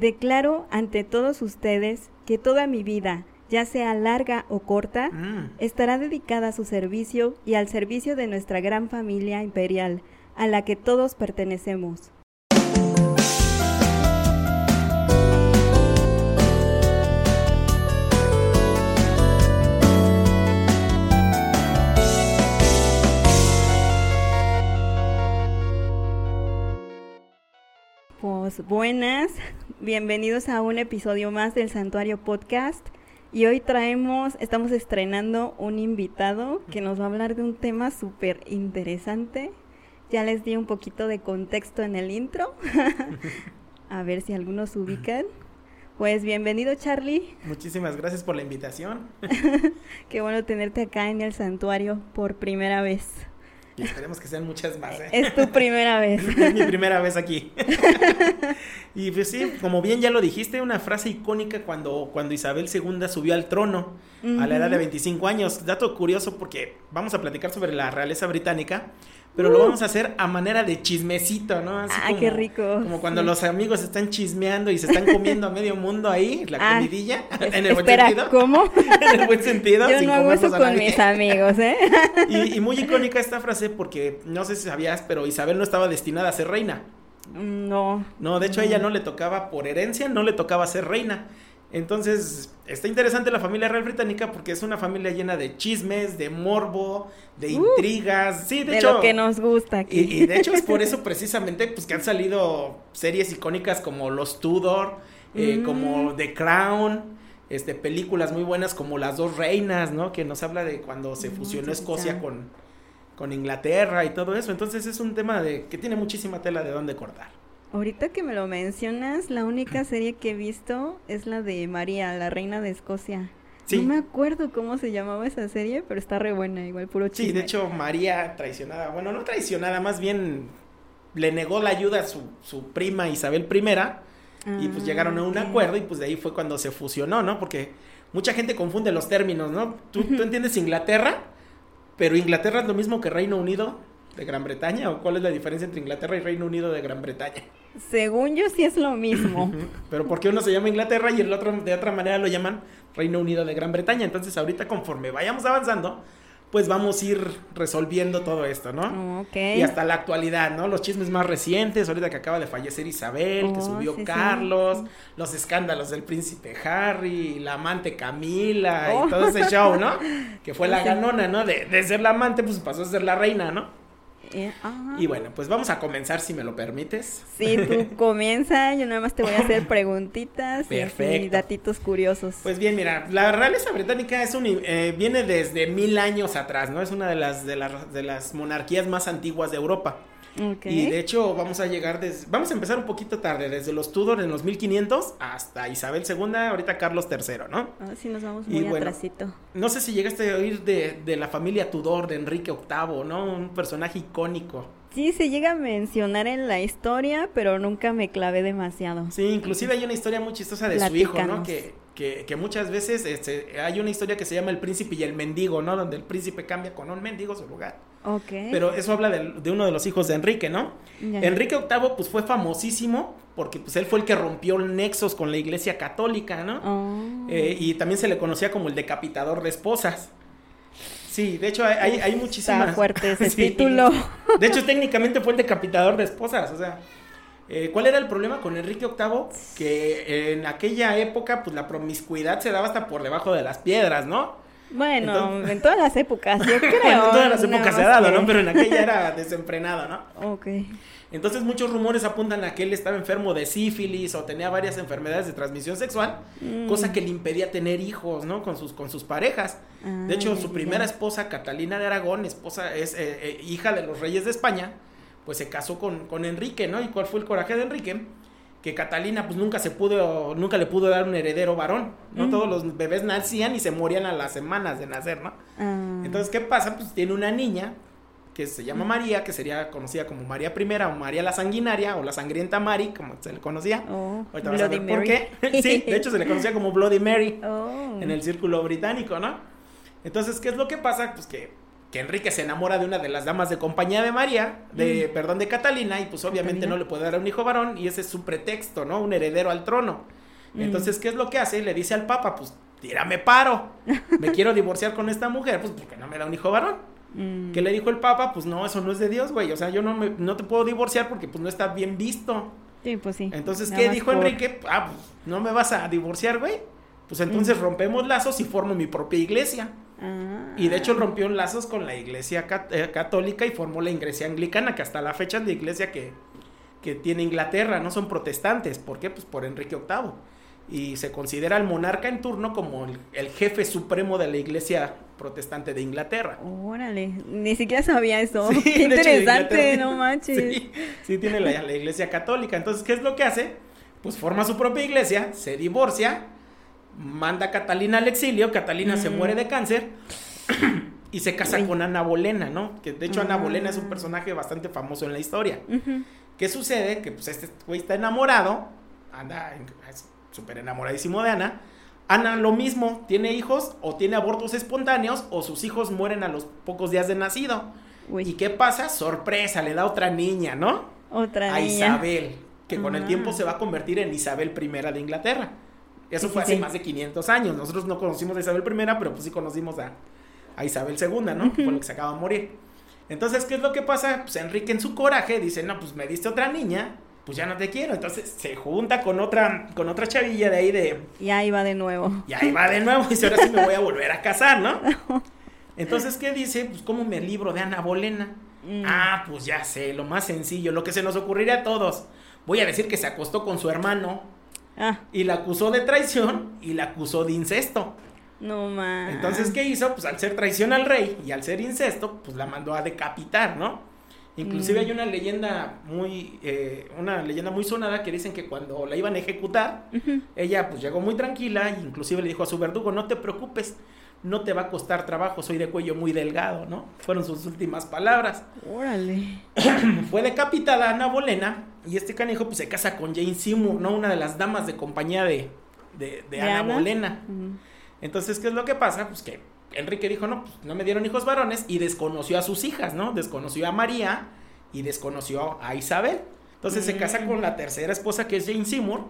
Declaro ante todos ustedes que toda mi vida, ya sea larga o corta, Mm. estará dedicada a su servicio y al servicio de nuestra gran familia imperial, a la que todos pertenecemos. Buenas, bienvenidos a un episodio más del Santuario Podcast. Y hoy traemos, estamos estrenando un invitado que nos va a hablar de un tema súper interesante. Ya les di un poquito de contexto en el intro. a ver si algunos ubican. Pues bienvenido Charlie. Muchísimas gracias por la invitación. Qué bueno tenerte acá en el santuario por primera vez. Y esperemos que sean muchas más. ¿eh? Es tu primera vez. Es mi primera vez aquí. y pues sí, como bien ya lo dijiste, una frase icónica cuando, cuando Isabel II subió al trono a la edad de Ujú. 25 años. Dato curioso porque vamos a platicar sobre la realeza británica, pero lo Uh. vamos a hacer a manera de chismecito, ¿no? Así Ah, qué rico. Como cuando Sí. los amigos están chismeando y se están comiendo a medio mundo ahí, la Ah, comidilla, Es- en el buen Espera, sentido. ¿cómo? en el buen sentido. Yo no hago eso con mis amigos, ¿eh? Y, y muy icónica esta frase porque no sé si sabías, pero Isabel no estaba destinada a ser reina. No. No, de hecho a ella no le tocaba por herencia, no le tocaba ser reina. Entonces, está interesante la familia real británica porque es una familia llena de chismes, de morbo, de Uh, intrigas. Sí, de, De, hecho. lo que nos gusta aquí. y, y de hecho es por eso precisamente pues que han salido series icónicas como Los Tudor, eh, Mm. como The Crown, este películas muy buenas como Las dos reinas, ¿no? Que nos habla de cuando se Mm, fusionó Escocia con con Inglaterra y todo eso. Entonces es un tema de que tiene muchísima tela de dónde cortar. Ahorita que me lo mencionas, la única serie que he visto es la de María, la reina de Escocia. Sí. No me acuerdo cómo se llamaba esa serie, pero está re buena, igual puro chisme. Sí, de hecho María traicionada, bueno, no traicionada, más bien le negó la ayuda a su, su prima Isabel I y pues Ah, llegaron a un acuerdo y pues de ahí fue cuando se fusionó, ¿no? Porque mucha gente confunde los términos, ¿no? Tú, tú entiendes Inglaterra, pero Inglaterra es lo mismo que Reino Unido de Gran Bretaña, o cuál es la diferencia entre Inglaterra y Reino Unido de Gran Bretaña. Según yo sí es lo mismo. Pero ¿por qué uno se llama Inglaterra y el otro de otra manera lo llaman Reino Unido de Gran Bretaña? Entonces ahorita conforme vayamos avanzando, pues vamos a ir resolviendo todo esto, ¿no? ok. Y hasta la actualidad, ¿no? Los chismes más recientes, ahorita que acaba de fallecer Isabel, que Oh, subió sí, Carlos, sí. los escándalos del príncipe Harry, la amante Camila Oh. y todo ese show, ¿no? Que fue la ganona, ¿no? De, de ser la amante, pues pasó a ser la reina, ¿no? Eh. Y bueno, pues vamos a comenzar si me lo permites. Sí, tú comienza, yo nada más te voy a hacer preguntitas y Perfecto. datitos curiosos. Pues bien, mira, la realeza británica es un, eh, viene desde mil años atrás, ¿no? Es una de las, de, las, de las monarquías más antiguas de Europa. Y de hecho vamos a llegar desde, vamos a empezar un poquito tarde, desde los Tudor en los 1500 hasta Isabel II, ahorita Carlos III, ¿no? Ah, sí, nos vamos Y muy bueno, atrasito. No sé si llegaste a oír de, de la familia Tudor, de Enrique VIII, ¿no? Un personaje icónico. Sí, se llega a mencionar en la historia, pero nunca me clavé demasiado. Sí, inclusive hay una historia muy chistosa de su hijo, ¿no? Que, que, que muchas veces este, hay una historia que se llama El Príncipe y el Mendigo, ¿no? Donde el príncipe cambia con un mendigo su lugar. Ok. Pero eso habla de, de uno de los hijos de Enrique, ¿no? Enrique VIII pues fue famosísimo porque pues él fue el que rompió nexos con la iglesia católica, ¿no? Oh. Eh, y también se le conocía como el decapitador de esposas. Sí, de hecho hay, hay, hay muchísimas... Está fuerte ese Sí. título. De hecho técnicamente fue el decapitador de esposas, o sea... eh, ¿Cuál era el problema con Enrique VIII? Que en aquella época pues la promiscuidad se daba hasta por debajo de las piedras, ¿no? Bueno, Entonces- en todas las épocas, yo creo. Bueno, en todas las épocas se ha dado, que- ¿no? Pero en aquella era desenfrenado, ¿no? Ok. Entonces muchos rumores apuntan a que él estaba enfermo de sífilis o tenía varias enfermedades de transmisión sexual, Mm. cosa que le impedía tener hijos, ¿no? Con sus, con sus parejas. De hecho, Ah, su primera esposa, Catalina de Aragón, esposa, es eh, eh, hija de los reyes de España, pues se casó con, con Enrique, ¿no? ¿Y cuál fue el coraje de Enrique? Que Catalina pues nunca se pudo, nunca le pudo dar un heredero varón, ¿no? Mm. Todos los bebés nacían y se morían a las semanas de nacer, ¿no? Ah. Entonces, ¿qué pasa? Pues tiene una niña que se llama María, que sería conocida como María I o María la Sanguinaria o la Sangrienta Mari, como se le conocía. Oh, Ahorita vas a ver por Mary. qué. sí, de hecho se le conocía como Bloody Mary Oh. en el círculo británico, ¿no? Entonces, ¿qué es lo que pasa? Pues que que Enrique se enamora de una de las damas de compañía de María, de, Mm. perdón, de Catalina, y pues obviamente Catalina. no le puede dar a un hijo varón, y ese es su pretexto, ¿no? Un heredero al trono. Mm. Entonces, ¿qué es lo que hace? Le dice al Papa, pues, tírame paro, me quiero divorciar con esta mujer, pues, porque no me da un hijo varón. Mm. ¿Qué le dijo el Papa? Pues no, eso no es de Dios, güey. O sea, yo no, me, no te puedo divorciar porque pues no está bien visto. Sí, pues sí. Entonces, ¿qué dijo por- Enrique? Ah, pues no me vas a divorciar, güey. Pues entonces Mm. rompemos lazos y formo mi propia iglesia. Ah. Y de hecho rompió lazos con la iglesia cat- eh, católica y formó la iglesia anglicana, que hasta la fecha es la iglesia que, que tiene Inglaterra, no son protestantes. ¿Por qué? Pues por Enrique VIII. Y se considera al monarca en turno como el, el jefe supremo de la iglesia protestante de Inglaterra. Órale, ni siquiera sabía eso. Sí, Qué hecho, interesante, no manches. Sí, sí tiene la, la iglesia católica. Entonces, ¿qué es lo que hace? Pues forma su propia iglesia, se divorcia, manda a Catalina al exilio, Catalina se muere de cáncer y se casa Uy. con Ana Bolena, ¿no? Que de hecho Ana Ah. Bolena es un personaje bastante famoso en la historia. ¿Qué sucede? Que pues este güey está enamorado, anda súper enamoradísimo de Ana. Ana lo mismo, tiene hijos o tiene abortos espontáneos o sus hijos mueren a los pocos días de nacido. Uy, ¿Y qué pasa? Sorpresa, le da otra niña, ¿no? otra A niña. Isabel, que con el Ah. tiempo se va a convertir en Isabel I de Inglaterra. Eso Sí, fue hace sí. más de 500 años. Nosotros no conocimos a Isabel I, pero pues sí conocimos a, a Isabel II, ¿no? Que fue lo que se acaba de morir. Entonces, ¿qué es lo que pasa? Pues Enrique en su coraje dice, no, pues me diste otra niña, pues ya no te quiero. Entonces se junta con otra, con otra chavilla de ahí de, Y ahí va de nuevo. y ahí va de nuevo, y dice, ahora sí me voy a volver a casar, ¿no? Entonces, ¿qué dice? Pues, ¿cómo me libro de Ana Bolena? Mm. Ah, pues ya sé, lo más sencillo, lo que se nos ocurriría a todos. Voy a decir que se acostó con su hermano Ah, y la acusó de traición y la acusó de incesto. no más. Entonces, ¿qué hizo? Pues al ser traición al rey y al ser incesto, pues la mandó a decapitar, ¿no? Inclusive Mm. hay una leyenda muy, eh, una leyenda muy sonada que dicen que cuando la iban a ejecutar, ella pues llegó muy tranquila e inclusive le dijo a su verdugo, no te preocupes, no te va a costar trabajo, soy de cuello muy delgado, ¿no? Fueron sus últimas palabras. Órale. Fue decapitada Ana Bolena y este canijo pues se casa con Jane Seymour, ¿no? Una de las damas de compañía de, de, de ¿De Ana, Ana? Bolena. Entonces, ¿qué es lo que pasa? Pues que Enrique dijo, no, pues no me dieron hijos varones y desconoció a sus hijas, ¿no? Desconoció a María y desconoció a Isabel. Entonces se casa Mm. con la tercera esposa que es Jane Seymour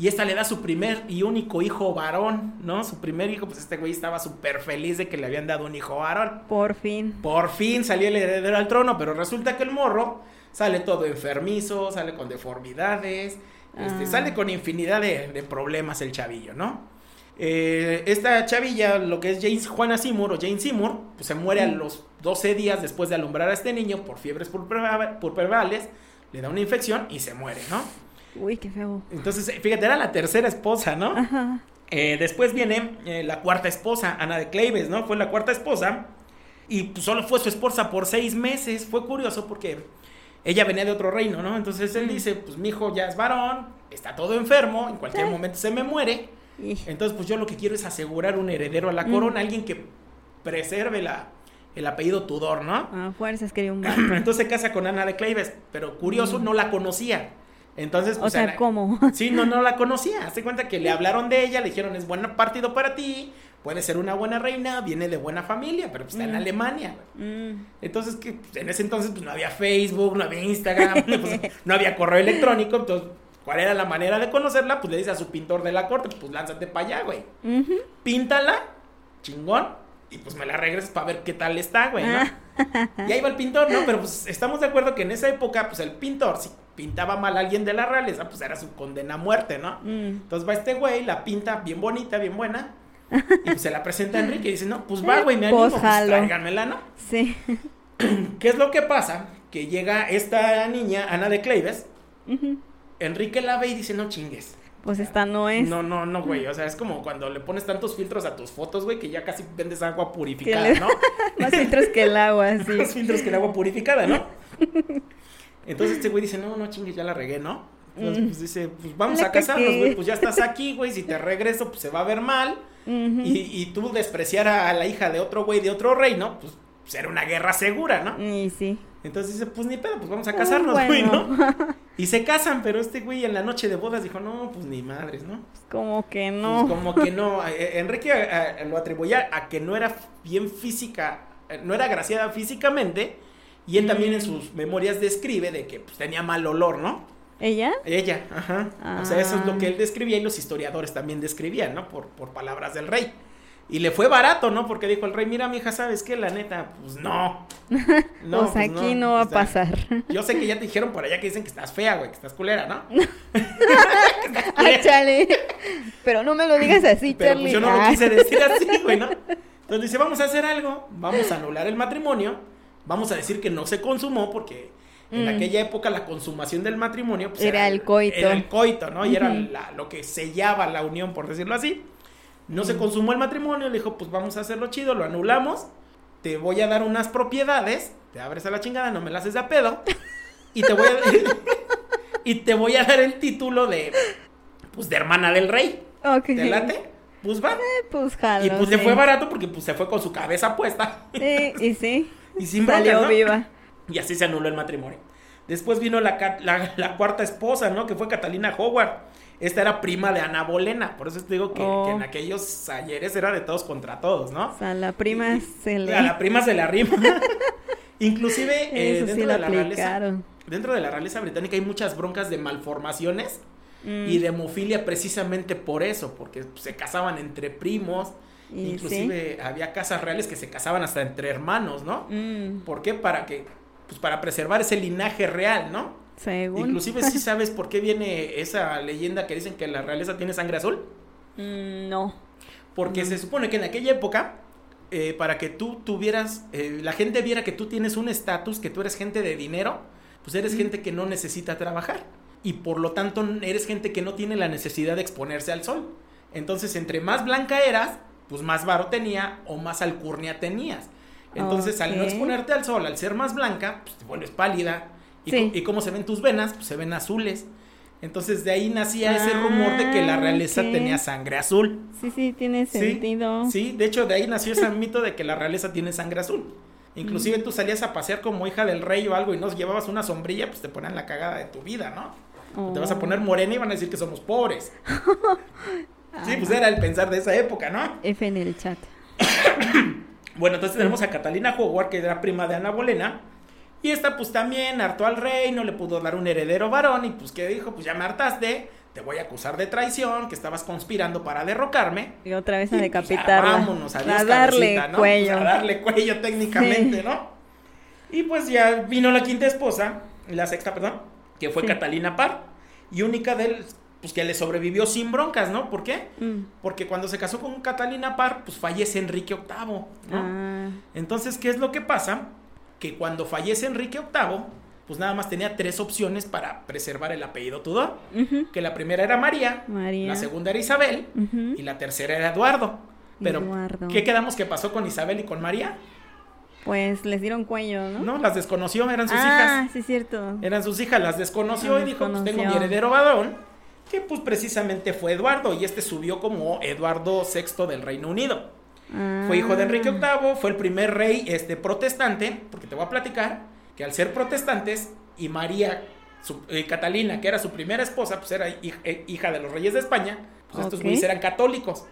y esta le da su primer y único hijo varón, ¿no? Su primer hijo, pues este güey estaba súper feliz de que le habían dado un hijo varón. Por fin. Por fin salió el heredero al trono, pero resulta que el morro sale todo enfermizo, sale con deformidades, este, Ah. sale con infinidad de, de problemas el chavillo, ¿no? Eh, esta chavilla, lo que es Jane, Juana Seymour o Jane Seymour, pues se muere a Mm. los 12 días después de alumbrar a este niño por fiebres purpura- purpurales, le da una infección y se muere, ¿no? Uy, qué feo. Entonces, eh, fíjate, era la tercera esposa, ¿no? Ajá. Eh, después viene eh, la cuarta esposa, Ana de Cleives, ¿no? Fue la cuarta esposa. Y pues, solo fue su esposa por seis meses. Fue curioso porque ella venía de otro reino, ¿no? Entonces él Mm. dice, pues mi hijo ya es varón, está todo enfermo, en cualquier Sí. momento se me muere. Entonces, pues yo lo que quiero es asegurar un heredero a la Mm. corona, alguien que preserve la, el apellido Tudor, ¿no? A fuerzas quería un. Entonces se casa con Ana de Cleives, pero curioso, Mm. no la conocía. Entonces, O pues, sea, Ana- ¿cómo? Sí, no, no la conocía. Hazte cuenta que le hablaron de ella, le dijeron es buen partido para ti, puede ser una buena reina, viene de buena familia, pero pues está en Mm. Alemania. Mm. Entonces, que pues, en ese entonces pues, no había Facebook, no había Instagram, pues, no había correo electrónico, entonces, ¿cuál era la manera de conocerla? Pues le dice a su pintor de la corte, pues lánzate para allá, güey. Píntala, chingón, y pues me la regresas para ver qué tal está, güey, ¿no? Ah. Y ahí va el pintor, ¿no? Pero pues estamos de acuerdo que en esa época, pues el pintor, si pintaba mal a alguien de la realeza, pues era su condena a muerte, ¿no? Mm. Entonces va este güey, la pinta bien bonita, bien buena. Y pues se la presenta a Enrique y dice, no, pues va, güey, me animo, Pues, tráiganmela, ¿no? Sí. ¿Qué es lo que pasa? Que llega esta niña, Ana de Cleives. Enrique la ve y dice, no chingues. Pues esta no es. No, no, no, güey. O sea, es como cuando le pones tantos filtros a tus fotos, güey, que ya casi vendes agua purificada, ¿no? Más filtros que el agua, sí. Más filtros que el agua purificada, ¿no? Entonces este güey dice, no, no chingues, ya la regué, ¿no? Entonces, pues dice, pues vamos a casarnos, güey, pues ya estás aquí, güey, si te regreso, pues se va a ver mal. Y, y tú despreciar a la hija de otro güey de otro reino, pues, pues era una guerra segura, ¿no? Y sí. Entonces dice, pues ni pedo, pues vamos a casarnos, güey, bueno. ¿no? Y se casan, pero este güey en la noche de bodas dijo, no, pues ni madres, ¿no? Como que Pues no. como que no. Eh, Enrique eh, lo atribuía a que no era bien física eh, no era agraciada físicamente, y él también en sus memorias describe de que pues, tenía mal olor, ¿no? ¿Ella? Ella, ajá. O sea, eso es lo que Ah. él describía y los historiadores también describían, ¿no? Por, por palabras del rey. Y le fue barato, ¿no? Porque dijo el rey, mira, mija, ¿sabes qué? La neta, pues no. No, pues aquí no, va a pasar. Yo sé que ya te dijeron por allá que dicen que estás fea, güey, que estás culera, ¿no? Ay, chale. Pero no me lo digas así, Pero Charlie. pues yo no lo Ah. quise decir así, güey, ¿no? Entonces dice, vamos a hacer algo, vamos a anular el matrimonio, vamos a decir que no se consumó porque en Mm. aquella época la consumación del matrimonio pues, Era el coito. Era el coito, ¿no? Y era la- lo que sellaba la unión, por decirlo así. No se consumó el matrimonio, le dijo, pues vamos a hacerlo chido, lo anulamos, te voy a dar unas propiedades, te abres a la chingada, no me la haces de a pedo, y te voy a, y te voy a dar el título de, pues de hermana del rey. Ok. ¿Te late? Pues va. Eh, pues jalo. Y pues sí. fue barato porque pues se fue con su cabeza puesta Sí, y sí. Y sin Salió viva. Y así se anuló el matrimonio. Después vino la, la- la cuarta esposa, ¿no? Que fue Catalina Howard. Esta era prima de Ana Bolena. Por eso te digo que, Oh. que en aquellos ayeres era de todos contra todos, ¿no? O sea, la prima Y- se le... A la prima se le arrima. Inclusive eh, dentro, sí de la realeza, dentro de la realeza británica hay muchas broncas de malformaciones Mm, y de hemofilia precisamente por eso, porque se casaban entre primos. Inclusive había casas reales que se casaban hasta entre hermanos, ¿no? Mm, ¿Por qué? Para que, pues para preservar ese linaje real, ¿no? según. Inclusive sí sabes por qué viene esa leyenda que dicen que la realeza tiene sangre azul. Mm, no. Porque Mm. se supone que en aquella época, eh, para que tú tuvieras, eh, la gente viera que tú tienes un estatus, que tú eres gente de dinero, pues eres Mm. gente que no necesita trabajar. Y por lo tanto eres gente que no tiene la necesidad de exponerse al sol. Entonces, entre más blanca eras, pues más varo tenía o más alcurnia tenías. Entonces, al no exponerte al sol, al ser más blanca, pues te vuelves pálida. ¿Y, Sí. co- ¿y cómo se ven tus venas? Pues se ven azules. Entonces, de ahí nacía ese rumor de que la Ah, realeza tenía sangre azul. Sí, sí, tiene sentido. Sí, de hecho de ahí nació ese mito de que la realeza tiene sangre azul. Inclusive tú salías a pasear como hija del rey o algo y no llevabas una sombrilla, pues te ponían la cagada de tu vida, ¿no? Te vas a Oh. poner morena y van a decir que somos pobres. Sí, pues era el pensar de esa época, ¿no? F en el chat. Bueno, entonces tenemos a Catalina Howard, que era prima de Ana Bolena. Y esta pues también hartó al rey, no le pudo dar un heredero varón y pues que dijo, pues ya me hartaste, te voy a acusar de traición, que estabas conspirando para derrocarme. Y otra vez a Y, pues, decapitarla. vámonos, adiós, a darle cabecita, ¿no? cuello. Pues, a darle cuello técnicamente, Sí. ¿no? Y pues ya vino la quinta esposa, la sexta, perdón, que fue Sí. Catalina Parr, y única de él, pues que le sobrevivió sin broncas, ¿no? ¿Por qué? Mm. Porque cuando se casó con Catalina Parr, pues fallece Enrique VIII, ¿no? Ah, Entonces, ¿qué es lo que pasa? Que cuando fallece Enrique VIII, pues nada más tenía tres opciones para preservar el apellido Tudor. Que la primera era María, María. la segunda era Isabel y la tercera era Eduardo. Pero, Eduardo. ¿qué quedamos que pasó con Isabel y con María? Pues les dieron cuello, ¿no? No, las desconoció, eran sus ah, hijas. sí, cierto. Eran sus hijas, las desconoció Las y dijo, pues tengo mi desconoció. heredero varón, que pues precisamente fue Eduardo, y este subió como Eduardo VI del Reino Unido. Fue hijo de Enrique Ah. VIII, fue el primer rey este, protestante, porque te voy a platicar que al ser protestantes y María su- eh, Catalina, que era su primera esposa, pues era eh, hija de los reyes de España, pues estos güeyes eran católicos.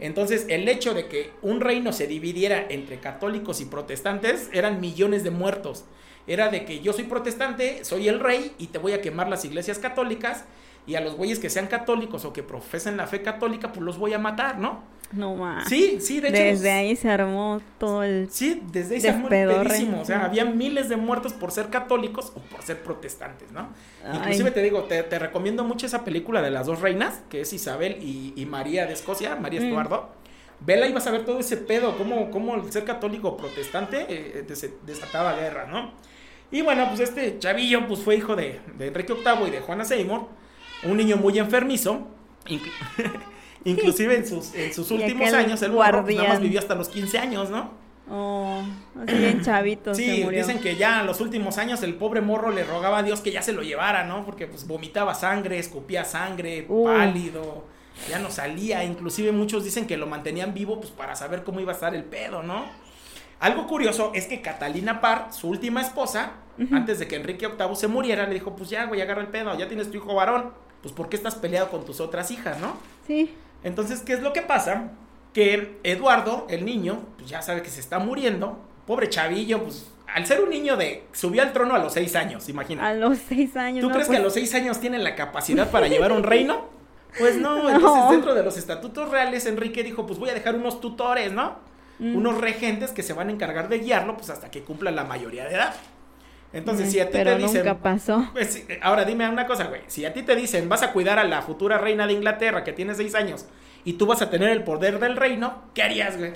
Entonces, el hecho de que un reino se dividiera entre católicos y protestantes eran millones de muertos. Era de que yo soy protestante, soy el rey y te voy a quemar las iglesias católicas y a los güeyes que sean católicos o que profesen la fe católica, pues los voy a matar, ¿no? No más. Sí, sí, de hecho. Desde ahí se armó todo el. Sí, desde ahí se armó el Despedorre. pedísimo. O sea, había miles de muertos por ser católicos o por ser protestantes, ¿no? Ay. Inclusive te digo, te, te recomiendo mucho esa película de las dos reinas, que es Isabel y, y María de Escocia, María Mm. Estuardo. Vela y vas a ver todo ese pedo, cómo, cómo el ser católico o protestante eh, des- desataba guerra, ¿no? Y bueno, pues este chavillo pues fue hijo de, de Enrique VIII y de Juana Seymour, un niño muy enfermizo, inclu- inclusive en sus, en sus Y últimos años, el morro, pues, nada más vivió hasta los 15 años, ¿no? Oh, así bien chavito se Sí, murió. dicen que ya en los últimos años el pobre morro le rogaba a Dios que ya se lo llevara, ¿no? Porque pues vomitaba sangre, escupía sangre, Uh. pálido, ya no salía, inclusive muchos dicen que lo mantenían vivo pues para saber cómo iba a estar el pedo, ¿no? Algo curioso es que Catalina Parr, su última esposa, antes de que Enrique VIII se muriera, le dijo, pues ya, güey, agarra el pedo, ya tienes tu hijo varón, pues ¿por qué estás peleado con tus otras hijas, no? Sí. Entonces, ¿qué es lo que pasa? Que Eduardo, el niño, pues ya sabe que se está muriendo, pobre chavillo, pues al ser un niño de. subió al trono a los seis años, imagínate. A los seis años. ¿Tú no, crees pues, que a los seis años tienen la capacidad para llevar un reino? Pues no, No. entonces dentro de los estatutos reales, Enrique dijo, pues voy a dejar unos tutores, ¿no? Mm. Unos regentes que se van a encargar de guiarlo, pues hasta que cumpla la mayoría de edad. Entonces, si a ti Pero te dicen, nunca pasó. pues, sí, ahora dime una cosa, güey. Si a ti te dicen, vas a cuidar a la futura reina de Inglaterra que tiene seis años y tú vas a tener el poder del reino, ¿qué harías, güey?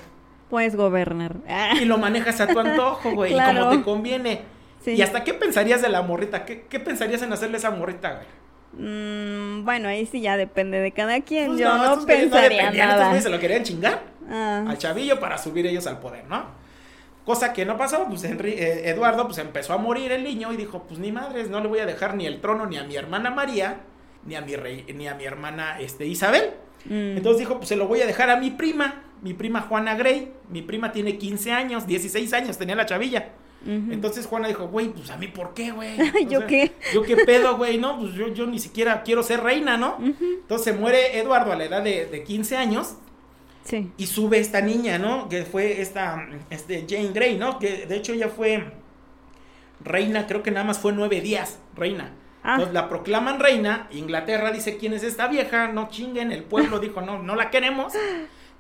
Puedes gobernar. Ah, Y lo manejas a tu antojo, güey, y como te conviene. sí. ¿Y hasta qué pensarías de la morrita? ¿Qué, qué pensarías en hacerle a esa morrita, güey? Mm, bueno, ahí sí ya depende de cada quien. Pues Yo no, estos güeyes pensaría estos nada. güeyes se lo querían chingar Ah, al chavillo para subir ellos al poder, ¿no? Cosa que no pasó, pues Henry- eh, Eduardo pues empezó a morir el niño y dijo, pues ni madres, no le voy a dejar ni el trono ni a mi hermana María, ni a mi rey, ni a mi hermana este, Isabel. mm, Entonces dijo, pues se lo voy a dejar a mi prima, mi prima Juana Grey. Mi prima tiene 15 años, 16 años tenía la chavilla. Entonces Juana dijo, güey, pues a mí por qué, güey. ¿Yo sea, qué? Yo qué pedo, güey, ¿no? Pues yo, yo ni siquiera quiero ser reina, ¿no? Ujú, Entonces se muere Eduardo a la edad de, de 15 años Sí. y sube esta niña, ¿no? Que fue esta, este, Jane Grey, ¿no? Que de hecho ella fue reina, creo que nada más fue nueve días, reina. Ah. Entonces la proclaman reina, Inglaterra dice, ¿quién es esta vieja? No chinguen, el pueblo dijo, no, no la queremos.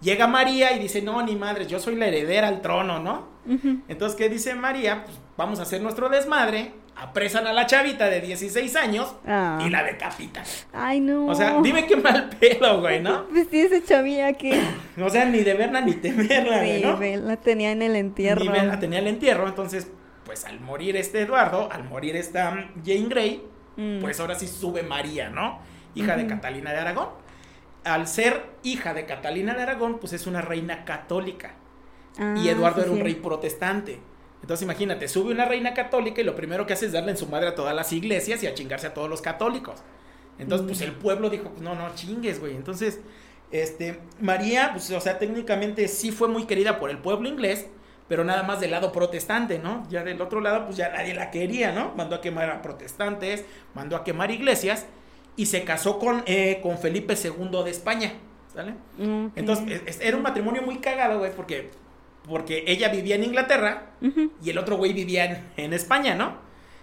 Llega María y dice, no, ni madres, yo soy la heredera al trono, ¿no? Entonces, ¿qué dice María? Pues vamos a hacer nuestro desmadre, apresan a la chavita de 16 años Ah. y la decapitan. Ay, no. O sea, dime qué mal pedo, güey, ¿no? Pues sí, ese chavilla que O sea, ni de verla ni temerla, güey, sí, ¿no? ve, la tenía en el entierro. Ni verla tenía el entierro, entonces, pues al morir este Eduardo, al morir esta mm, Jane Grey, Mm. pues ahora sí sube María, ¿no? Hija de. Catalina de Aragón. Al ser hija de Catalina de Aragón, pues es una reina católica. Ah, y Eduardo sí, era un sí. rey protestante. Entonces imagínate, sube una reina católica y lo primero que hace es darle en su madre a todas las iglesias y a chingarse a todos los católicos. Entonces, pues el pueblo dijo, pues no, no chingues, güey. Entonces, este, María, pues, o sea, técnicamente sí fue muy querida por el pueblo inglés, pero nada más del lado protestante, ¿no? Ya del otro lado, pues ya nadie la quería, ¿no? Mandó a quemar a protestantes, mandó a quemar iglesias y se casó con, eh, con Felipe II de España, ¿sale? Mm. Entonces, es- era un matrimonio muy cagado, güey, porque, porque ella vivía en Inglaterra y el otro güey vivía en, en España, ¿no?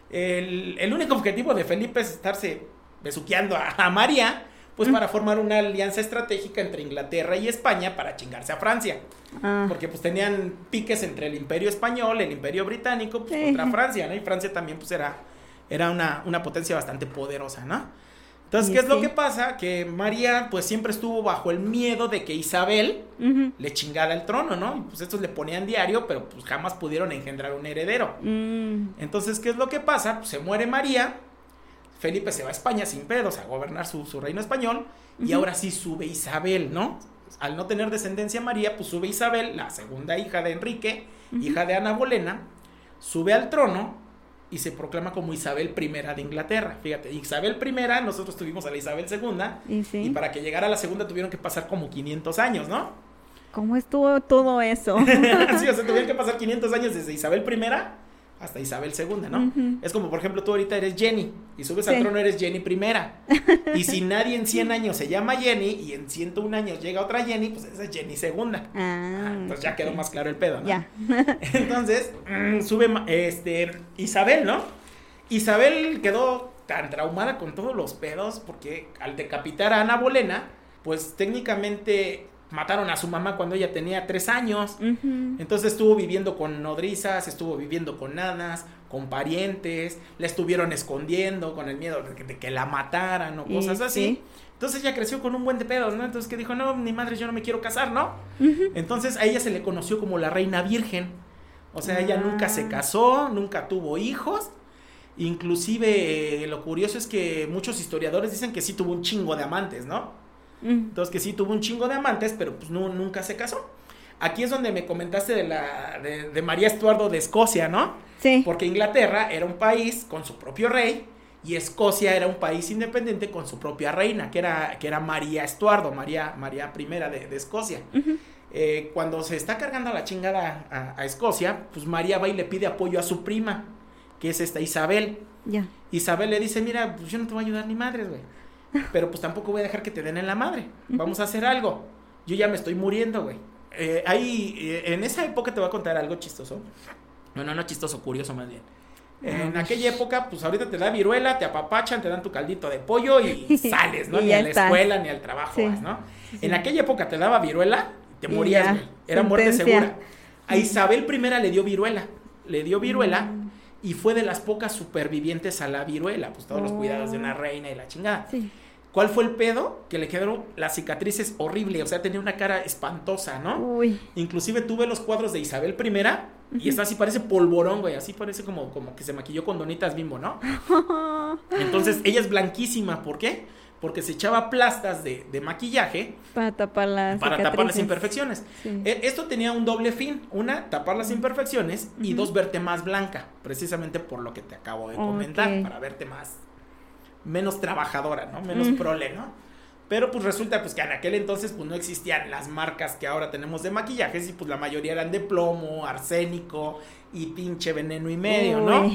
El, el único objetivo de Felipe es estarse besuqueando a, a María, pues para formar una alianza estratégica entre Inglaterra y España para chingarse a Francia. Ah, Porque pues tenían piques entre el imperio español, el imperio británico, pues Sí. contra Francia, ¿no? Y Francia también pues era, era una, una potencia bastante poderosa, ¿no? Entonces, ¿qué es lo sí. que pasa? Que María pues siempre estuvo bajo el miedo de que Isabel le chingara el trono, ¿no? Y pues estos le ponían diario, pero pues jamás pudieron engendrar un heredero. Mm, Entonces, ¿qué es lo que pasa? Pues se muere María, Felipe se va a España sin pedos a gobernar su, su reino español, y ahora sí sube Isabel, ¿no? Al no tener descendencia María, pues sube Isabel, la segunda hija de Enrique, hija de Ana Bolena, sube al trono y se proclama como Isabel I de Inglaterra. Fíjate, Isabel I, nosotros tuvimos a la Isabel II, y sí. y para que llegara a la segunda tuvieron que pasar como 500 años, ¿no? ¿Cómo estuvo todo eso? sí, o sea, tuvieron que pasar 500 años desde Isabel I hasta Isabel II, ¿no? Es como, por ejemplo, tú ahorita eres Jenny y subes Sí. al trono eres Jenny primera. Y si nadie en 100 años se llama Jenny y en 101 años llega otra Jenny, pues esa es Jenny segunda. Ah, Entonces ya quedó más claro el pedo, ¿no? Ya. Entonces, mm, sube este Isabel, ¿no? Isabel quedó tan traumada con todos los pedos porque al decapitar a Ana Bolena, pues técnicamente mataron a su mamá cuando ella tenía tres años. Entonces estuvo viviendo con nodrizas, estuvo viviendo con nanas, con parientes, la estuvieron escondiendo con el miedo de que, de que la mataran o cosas así. sí. Entonces ella creció con un buen de pedos, ¿no? Entonces que dijo, no, ni madre, yo no me quiero casar, ¿no? Entonces a ella se le conoció como la reina virgen. O sea, ella Ah. nunca se casó, nunca tuvo hijos. Inclusive eh, lo curioso es que muchos historiadores dicen que sí tuvo un chingo de amantes, ¿no? Mm. Entonces que sí tuvo un chingo de amantes, pero pues no, nunca se casó. Aquí es donde me comentaste de la de, de María Estuardo de Escocia, ¿no? Sí. Porque Inglaterra era un país con su propio rey y Escocia era un país independiente con su propia reina, que era, que era María Estuardo, María, María I de, de Escocia. Eh, cuando se está cargando la chingada a, a Escocia, pues María va y le pide apoyo a su prima, que es esta Isabel. Ya. Isabel le dice, mira, pues yo no te voy a ayudar ni madres, güey. Pero pues tampoco voy a dejar que te den en la madre. Vamos a hacer algo. Yo ya me estoy muriendo, güey. eh, hay, eh, en esa época te voy a contar algo chistoso. Bueno, no chistoso, curioso más bien. En Ah, aquella época, pues ahorita te da viruela, te apapachan, te dan tu caldito de pollo y sales, ¿no? Y ni a la escuela ni al trabajo Sí. vas, ¿no? En aquella época te daba viruela, te morías, güey. Era muerte segura. A Isabel I le dio viruela. Le dio viruela. Y fue de las pocas supervivientes a la viruela. Pues todos los cuidados de una reina y la chingada. Sí. ¿Cuál fue el pedo? Que le quedaron las cicatrices horribles. O sea, tenía una cara espantosa, ¿no? Uy. Inclusive tuve los cuadros de Isabel I y esta así parece polvorón, güey. Así parece como, como que se maquilló con donitas bimbo, ¿no? Entonces ella es blanquísima. ¿Por qué? Porque se echaba plastas de, de maquillaje Para tapar las para tapar las imperfecciones. Sí. E- Esto tenía un doble fin. Una, tapar las imperfecciones y dos, verte más blanca. Precisamente por lo que te acabo de comentar. Para verte más, menos trabajadora, ¿no? Menos Mm. prole, ¿no? Pero pues resulta pues que en aquel entonces pues no existían las marcas que ahora tenemos de maquillajes y pues la mayoría eran de plomo, arsénico y pinche veneno y medio, ¿no?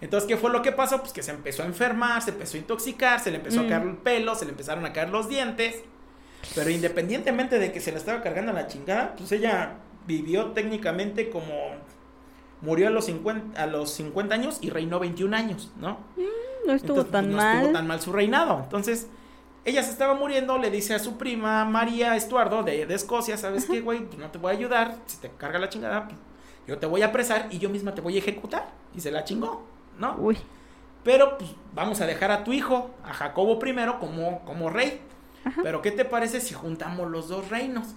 Entonces, ¿qué fue lo que pasó? Pues que se empezó a enfermar, se empezó a intoxicar, se le empezó Mm. a caer el pelo, se le empezaron a caer los dientes. Pero independientemente de que se le estaba cargando la chingada, pues ella vivió técnicamente como murió a los 50, a los 50 años y reinó 21 años, ¿no? No estuvo Entonces, tan pues, no mal. estuvo tan mal su reinado. Entonces, ella se estaba muriendo, le dice a su prima María Estuardo de, de Escocia, ¿sabes qué, güey? Pues no te voy a ayudar, si te carga la chingada, pues, yo te voy a apresar y yo misma te voy a ejecutar. Y se la chingó, ¿no? Uy. Pero pues vamos a dejar a tu hijo, a Jacobo I, como, como rey. Pero ¿qué te parece si juntamos los dos reinos?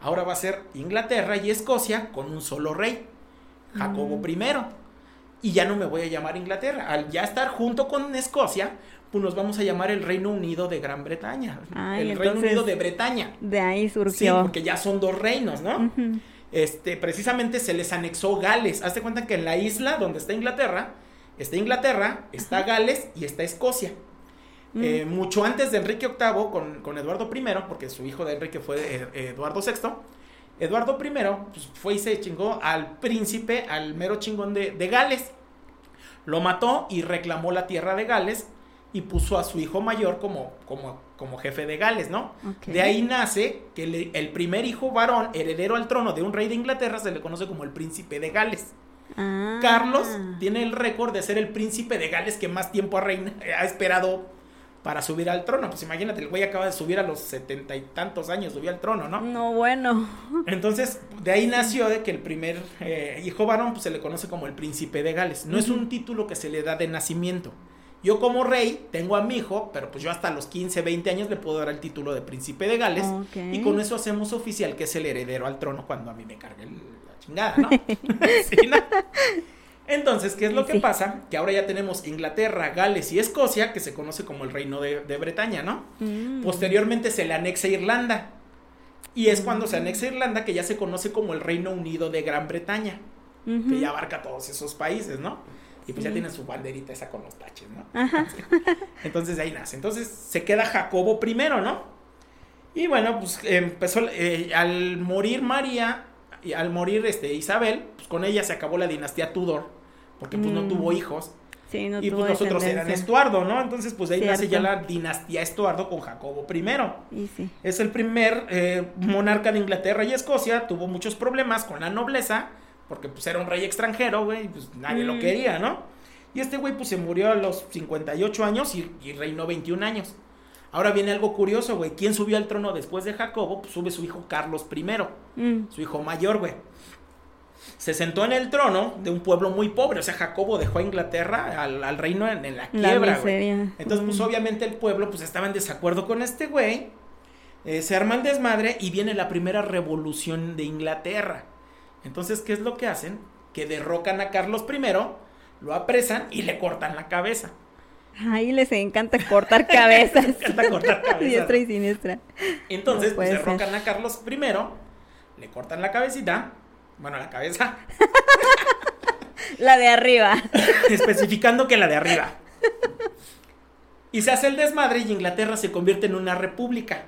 Ahora va a ser Inglaterra y Escocia con un solo rey, Jacobo Mm. I. Y ya no me voy a llamar Inglaterra. Al ya estar junto con Escocia, pues nos vamos a llamar el Reino Unido de Gran Bretaña. Ay, el Reino Unido de Bretaña. De ahí Sí, surgió. porque ya son dos reinos, ¿no? Este, precisamente se les anexó Gales. Hazte cuenta que en la isla donde está Inglaterra, está Inglaterra, está Gales y está Escocia. Mm. Eh, mucho antes de Enrique VIII con, con Eduardo I, porque su hijo de Enrique fue eh, Eduardo VI, Eduardo I pues, fue y se chingó al príncipe, al mero chingón de, de Gales. Lo mató y reclamó la tierra de Gales y puso a su hijo mayor como, como, como jefe de Gales, ¿no? De ahí nace que el primer hijo varón heredero al trono de un rey de Inglaterra se le conoce como el príncipe de Gales. Ah. Carlos tiene el récord de ser el príncipe de Gales que más tiempo ha, reina- ha esperado para subir al trono. Pues imagínate, el güey acaba de subir a los setenta y tantos años, subió al trono, ¿no? No, bueno. Entonces, de ahí nació de que el primer eh, hijo varón pues, se le conoce como el príncipe de Gales. No es un título que se le da de nacimiento. Yo como rey tengo a mi hijo, pero pues yo hasta los 15, 20 años le puedo dar el título de príncipe de Gales. Y con eso hacemos oficial que es el heredero al trono cuando a mí me cargue el- chingada, ¿no? Sí, ¿no? Entonces, ¿qué es lo que pasa? Que ahora ya tenemos Inglaterra, Gales y Escocia, que se conoce como el reino de, de Bretaña, ¿no? Mm. Posteriormente se le anexa Irlanda. Y es cuando se anexa Irlanda que ya se conoce como el Reino Unido de Gran Bretaña, que ya abarca todos esos países, ¿no? Y pues ya Sí. tiene su banderita esa con los taches, ¿no? Ajá. Entonces de ahí nace. Entonces se queda Jacobo I, ¿no? Y bueno, pues empezó, eh, al morir María, y al morir este, Isabel, pues con ella se acabó la dinastía Tudor, porque pues no Mm. tuvo hijos. Sí, no y pues nosotros eran. Estuardo, ¿no? Entonces pues de ahí nace ya la dinastía Estuardo con Jacobo I. Y sí. Es el primer eh, monarca de Inglaterra y Escocia. Tuvo muchos problemas con la nobleza. Porque pues era un rey extranjero, güey. y, Pues nadie lo Mm. quería, ¿no? Y este güey pues se murió a los 58 años y, y reinó 21 años. Ahora viene algo curioso, güey. ¿Quién subió al trono después de Jacobo? Pues sube su hijo Carlos I. Mm. Su hijo mayor, güey. Se sentó en el trono de un pueblo muy pobre. O sea, Jacobo dejó a Inglaterra al, al reino en, en la quiebra, güey. Entonces, pues Mm. obviamente el pueblo pues estaba en desacuerdo con este güey. Eh, se arma el desmadre y viene la primera revolución de Inglaterra. Entonces, ¿qué es lo que hacen? Que derrocan a Carlos I, lo apresan y le cortan la cabeza. Ahí les encanta cortar cabezas. Les encanta cortar cabezas. Diestra y siniestra. Entonces, No pues derrocan a Carlos I, le cortan la cabecita, bueno, la cabeza, La de arriba. especificando que la de arriba. Y se hace el desmadre y Inglaterra se convierte en una república.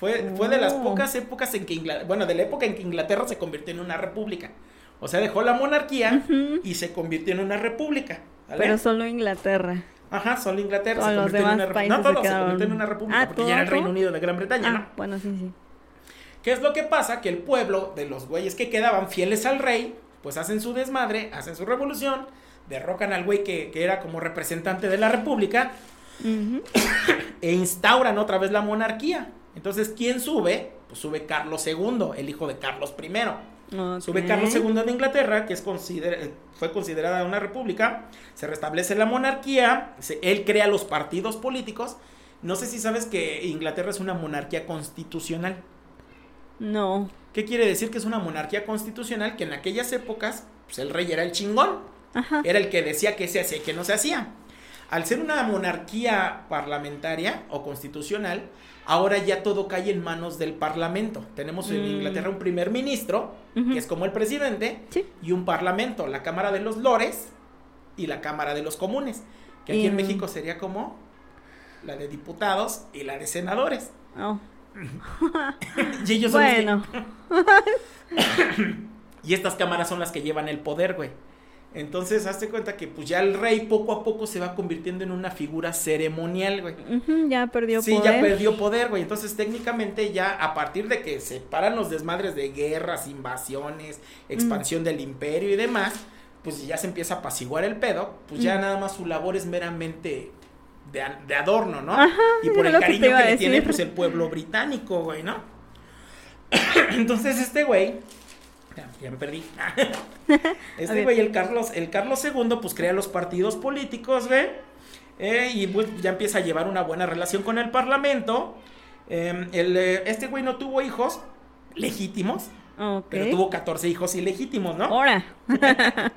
Fue, fue de las Oh. pocas épocas en que Inglaterra, bueno, de la época en que Inglaterra se convirtió en una república. O sea, dejó la monarquía y se convirtió en una república. ¿vale? Pero solo Inglaterra. Ajá, solo Inglaterra Todos se los convirtió en demás una república. países No, se todo se quedaron- convirtió en una república Ah, porque ya era el ¿todo? Reino Unido de Gran Bretaña, Ah, ¿no? bueno, sí, sí. ¿Qué es lo que pasa? Que el pueblo de los güeyes que quedaban fieles al rey, pues hacen su desmadre, hacen su revolución, derrocan al güey que, que era como representante de la república e instauran otra vez la monarquía. Entonces, ¿quién sube? Pues sube Carlos II, el hijo de Carlos I. Sube. Carlos II de Inglaterra, que es consider- eh, fue considerada una república, se restablece la monarquía, se- él crea los partidos políticos. No sé si sabes que Inglaterra es una monarquía constitucional. No. ¿Qué quiere decir que es una monarquía constitucional? Que en aquellas épocas, pues el rey era el chingón, Ajá. era el que decía qué se hacía y qué no se hacía. Al ser una monarquía parlamentaria o constitucional, ahora ya todo cae en manos del parlamento. Tenemos en Mm. Inglaterra un primer ministro, que es como el presidente, Sí. y un parlamento, la Cámara de los Lores y la Cámara de los Comunes, que aquí en México sería como la de diputados y la de senadores. Oh. Y ellos son los que- Bueno. Y estas cámaras son las que llevan el poder, güey. Entonces, hazte cuenta que pues ya el rey poco a poco se va convirtiendo en una figura ceremonial, güey. Ujú, ya perdió Sí, poder. ya perdió poder, güey. Entonces, técnicamente ya a partir de que se paran los desmadres de guerras, invasiones, expansión Mm. del imperio y demás, pues ya se empieza a apaciguar el pedo, pues ya Mm. nada más su labor es meramente de, de adorno, ¿no? Ajá, y por el que cariño que, a le tiene pues el pueblo británico, güey, ¿no? Entonces este güey ya, ya me perdí. Este güey, el Carlos, el Carlos II, pues crea los partidos políticos, güey. eh, y pues ya empieza a llevar una buena relación con el parlamento. Eh, el, eh, este güey no tuvo hijos legítimos, pero tuvo 14 hijos ilegítimos, ¿no? Ahora.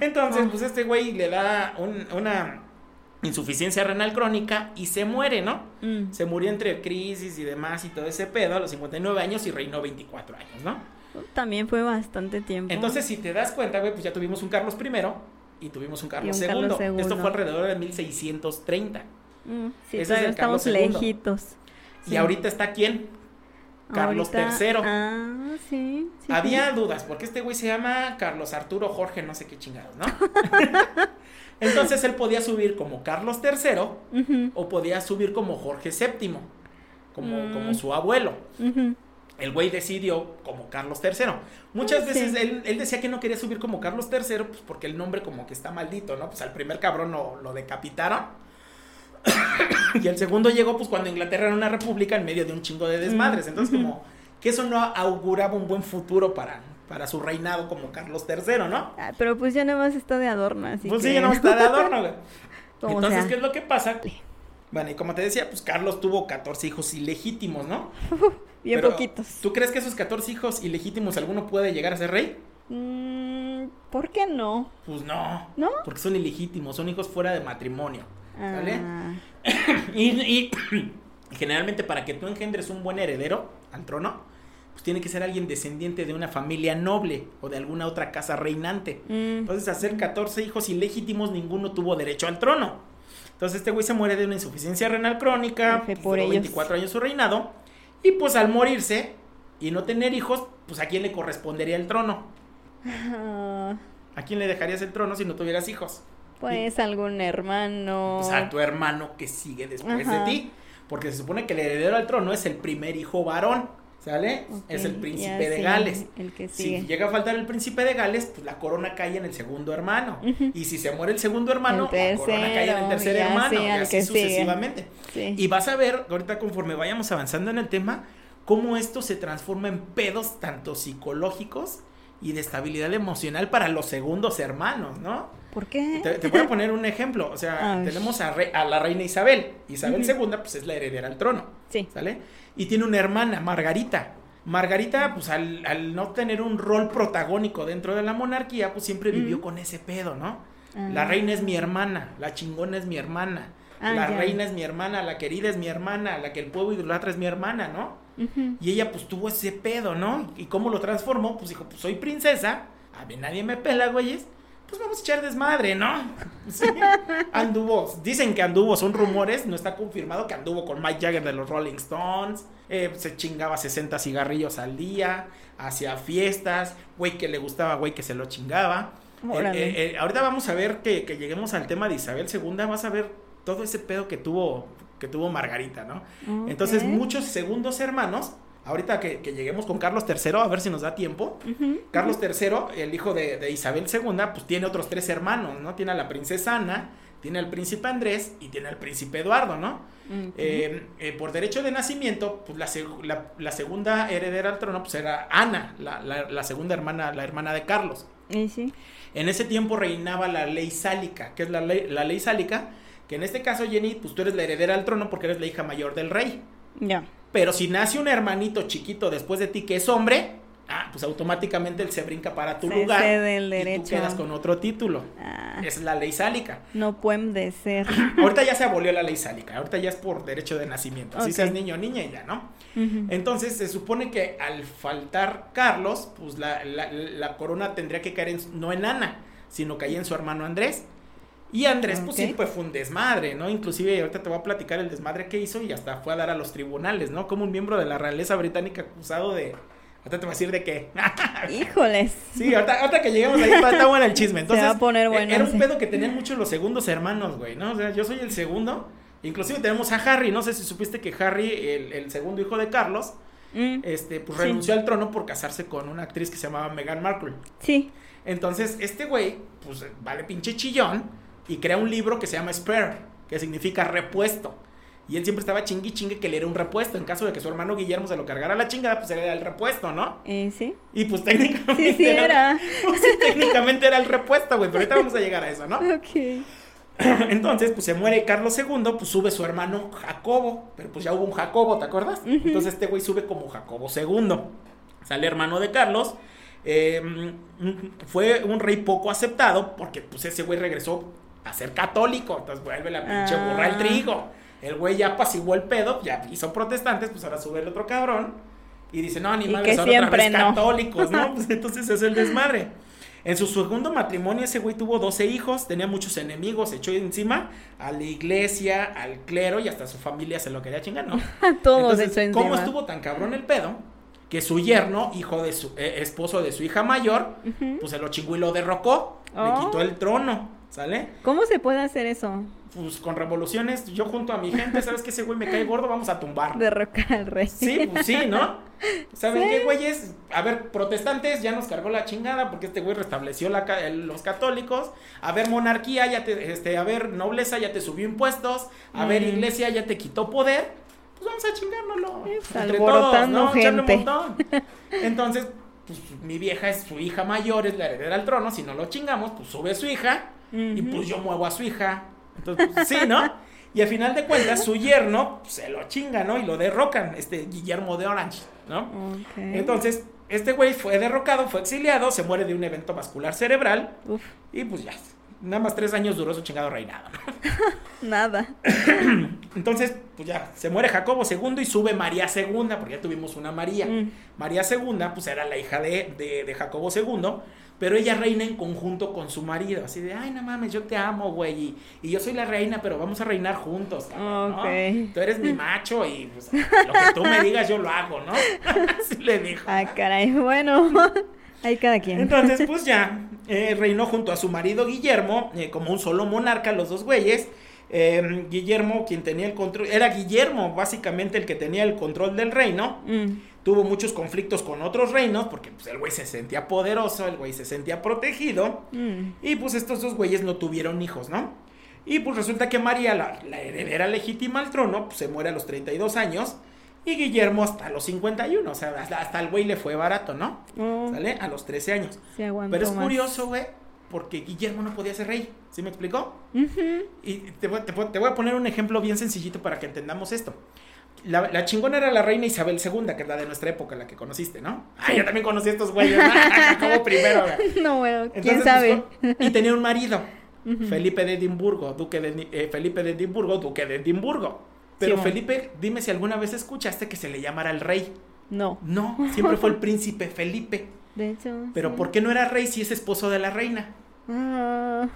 Entonces, Oh. pues este güey le da un- una insuficiencia renal crónica y se muere, ¿no? Mm. Se murió entre crisis y demás y todo ese pedo a los 59 años y reinó 24 años, ¿no? También fue bastante tiempo. Entonces, si te das cuenta, güey, pues ya tuvimos un Carlos I y tuvimos un Carlos, un II. Carlos II. Esto fue alrededor de 1630. Mm, sí, ese es el Carlos estamos II. lejitos. Y ahorita está quién? Carlos Ahorita- III. Ah, sí. sí, Había dudas, porque este güey se llama Carlos Arturo Jorge, no sé qué chingados, ¿no? Entonces él podía subir como Carlos III o podía subir como Jorge VII, como, Mm. como su abuelo. ujú. El güey decidió como Carlos III. Muchas Ah, veces él, él decía que no quería subir como Carlos III, pues porque el nombre como que está maldito, ¿no? Pues al primer cabrón lo, lo decapitaron. y el segundo llegó pues cuando Inglaterra era una república en medio de un chingo de desmadres. Mm, Entonces como que eso no auguraba un buen futuro para, para su reinado como Carlos III, ¿no? Ah, pero pues ya nada más está de adorno, así pues que... sí, ya no está de adorno, güey. Entonces, sea. ¿qué es lo que pasa? Bueno, y como te decía, pues Carlos tuvo 14 hijos ilegítimos, ¿no? Bien Pero, poquitos. ¿Tú crees que esos 14 hijos ilegítimos alguno puede llegar a ser rey? Mm, ¿Por qué no? Pues no. ¿No? Porque son ilegítimos, son hijos fuera de matrimonio. ¿Sale? Ah, Y, y generalmente para que tú engendres un buen heredero al trono, pues tiene que ser alguien descendiente de una familia noble o de alguna otra casa reinante. mm, Entonces, ser 14 hijos ilegítimos, ninguno tuvo derecho al trono. Entonces, este güey se muere de una insuficiencia renal crónica, por duró ellos. 24 años su reinado, y pues al morirse y no tener hijos, pues a quién le correspondería el trono. ¿A quién le dejarías el trono si no tuvieras hijos? pues algún hermano. Pues a tu hermano que sigue después de ti. Porque se supone que el heredero al trono es el primer hijo varón, ¿sale? Es el príncipe de sí, Gales. El que Si sigue. llega a faltar el príncipe de Gales, pues la corona cae en el segundo hermano. Y si se muere el segundo hermano, El la corona cae en el tercer hermano. Y así que sucesivamente. Sí. Y vas a ver, ahorita conforme vayamos avanzando en el tema, cómo esto se transforma en pedos tanto psicológicos y de estabilidad emocional para los segundos hermanos, ¿no? ¿Por qué? Te, te voy a poner un ejemplo. O sea, ver. tenemos a, re- a la reina Isabel. Isabel. II, pues es la heredera al trono. Sí. ¿Sale? Y tiene una hermana, Margarita. Margarita, pues al, al no tener un rol protagónico dentro de la monarquía, pues siempre vivió con ese pedo, ¿no? Ah. La reina es mi hermana, la chingona es mi hermana, Ah, la ya. reina es mi hermana, la querida es mi hermana, la que el pueblo idolatra es mi hermana, ¿no? Y ella pues tuvo ese pedo, ¿no? ¿Y cómo lo transformó? Pues dijo, pues soy princesa, a mí nadie me pela, güeyes, pues vamos a echar desmadre, ¿no? Sí. Anduvo, dicen que anduvo, son rumores, no está confirmado que anduvo con Mike Jagger de los Rolling Stones, eh, se chingaba 60 cigarrillos al día, hacía fiestas, güey que le gustaba, güey que se lo chingaba. Eh, eh, eh, ahorita vamos a ver que, que lleguemos al tema de Isabel II, vas a ver todo ese pedo que tuvo, que tuvo Margarita, ¿no? Entonces muchos segundos hermanos ahorita que, lleguemos con Carlos III, a ver si nos da tiempo. Carlos III, el hijo de, Isabel II, pues tiene otros tres hermanos, ¿no? Tiene a la princesa Ana, tiene al príncipe Andrés y tiene al príncipe Eduardo, ¿no? Eh, eh, por derecho de nacimiento, pues la, segunda heredera al trono, pues era Ana, la, segunda hermana, la hermana de Carlos. sí? En ese tiempo reinaba la ley sálica, que es la ley, la ley sálica, que en este caso, Jenny, pues tú eres la heredera al trono porque eres la hija mayor del rey. Ya. Pero si nace un hermanito chiquito después de ti que es hombre, ah, pues automáticamente él se brinca para tu lugar y tú quedas con otro título. Ah. Es la ley sálica. No pueden ser. ahorita ya se abolió la ley sálica, ahorita ya es por derecho de nacimiento, así seas niño o niña y ya, ¿no? Entonces se supone que al faltar Carlos, pues la, la, corona tendría que caer en, no en Ana, sino caía en su hermano Andrés. Y Andrés, pues sí, pues fue un desmadre, ¿no? Inclusive ahorita te voy a platicar el desmadre que hizo y hasta fue a dar a los tribunales, ¿no? Como un miembro de la realeza británica acusado de... Ahorita te voy a decir de qué. Híjoles. Sí, ahorita, que lleguemos ahí está, bueno el chisme. Entonces, Se va a poner bueno, era un pedo que tenían muchos los segundos hermanos, güey, ¿no? O sea, yo soy el segundo. Inclusive tenemos a Harry, no sé si supiste que Harry, el, segundo hijo de Carlos, mm. este, pues renunció al trono por casarse con una actriz que se llamaba Meghan Markle. Sí. Entonces, este güey, pues vale pinche chillón y crea un libro que se llama Spare, que significa repuesto. Y él siempre estaba chingui chingue que le era un repuesto. En caso de que su hermano Guillermo se lo cargara a la chingada, pues era el repuesto, ¿no? Eh, sí. Y pues técnicamente. Sí, sí era. Pues, técnicamente era el repuesto, güey. Pero ahorita vamos a llegar a eso, ¿no? Ok. Entonces, pues se muere Carlos II, pues sube su hermano Jacobo. Pero pues ya hubo un Jacobo, ¿te acuerdas? Entonces este güey sube como Jacobo II. Sale hermano de Carlos. Em, fue un rey poco aceptado porque pues ese güey regresó a ser católico. Entonces vuelve la pinche burra al ah. trigo. El güey ya apaciguó el pedo, ya hizo protestantes, pues ahora sube el otro cabrón. Y dice, no, ni madre, son otra vez católicos, ¿no? Pues entonces es el desmadre. En su segundo matrimonio ese güey tuvo 12 hijos, tenía muchos enemigos, echó encima a la iglesia, al clero y hasta su familia se lo quería chingar, ¿no? Todos Entonces, ¿Cómo estuvo tan cabrón el pedo? Que su yerno, hijo de su eh, esposo de su hija mayor, pues se lo chingó y lo derrocó, le oh. quitó el trono. ¿Sale? ¿Cómo se puede hacer eso? Pues con revoluciones, yo junto a mi gente, ¿sabes que ese güey me cae gordo? Vamos a tumbar. Derrocar al rey. Sí, pues sí, ¿no? ¿Saben qué, güeyes? A ver, protestantes ya nos cargó la chingada porque este güey restableció la, los católicos. A ver, monarquía, ya te, este, a ver, nobleza, ya te subió impuestos. A ver, mm. iglesia, ya te quitó poder. Pues vamos a chingárnoslo. Entre todos, ¿no? Gente. Un montón. Entonces, pues mi vieja es su hija mayor, es la heredera al trono. Si no lo chingamos, pues sube su hija y pues yo muevo a su hija. Entonces, pues, sí, ¿no? Y al final de cuentas, su yerno pues, se lo chinga, ¿no? Y lo derrocan, este Guillermo de Orange, ¿no? Entonces, este güey fue derrocado, fue exiliado, se muere de un evento vascular cerebral. Y pues ya, nada más tres años duró su chingado reinado. Nada. Entonces, pues ya, se muere Jacobo II y sube María II, porque ya tuvimos una María. Mm. María II, pues era la hija de, de, de Jacobo II pero ella reina en conjunto con su marido, así de, ay, no mames, yo te amo, güey, y, yo soy la reina, pero vamos a reinar juntos, ¿no? Tú eres mi macho y pues, lo que tú me digas yo lo hago, ¿no? así le dijo. Ay, caray, bueno, hay cada quien. Entonces, pues ya, eh, reinó junto a su marido Guillermo, eh, como un solo monarca, los dos güeyes, eh, Guillermo, quien tenía el control, era Guillermo básicamente el que tenía el control del reino. Mm tuvo muchos conflictos con otros reinos, porque pues, el güey se sentía poderoso, el güey se sentía protegido, mm. y pues estos dos güeyes no tuvieron hijos, ¿no? Y pues resulta que María, la, heredera legítima al trono, pues se muere a los 32 años, y Guillermo hasta los 51, o sea, hasta, el güey le fue barato, ¿no? Oh. ¿Sale? A los 13 años. Pero es curioso, güey, porque Guillermo no podía ser rey, ¿sí me explicó? Y te voy a poner un ejemplo bien sencillito para que entendamos esto la, chingona era la reina Isabel II, que es la de nuestra época, la que conociste, ¿no? Ay, yo también conocí a estos güeyes, como primero. No, bueno, quién sabe. y tenía un marido, Felipe de Edimburgo, duque de, eh, Felipe de Edimburgo, duque de Edimburgo. Pero Felipe, dime si alguna vez escuchaste que se le llamara el rey. No. No, siempre fue el príncipe Felipe. De hecho. Pero ¿por qué no era rey si es esposo de la reina? Ah.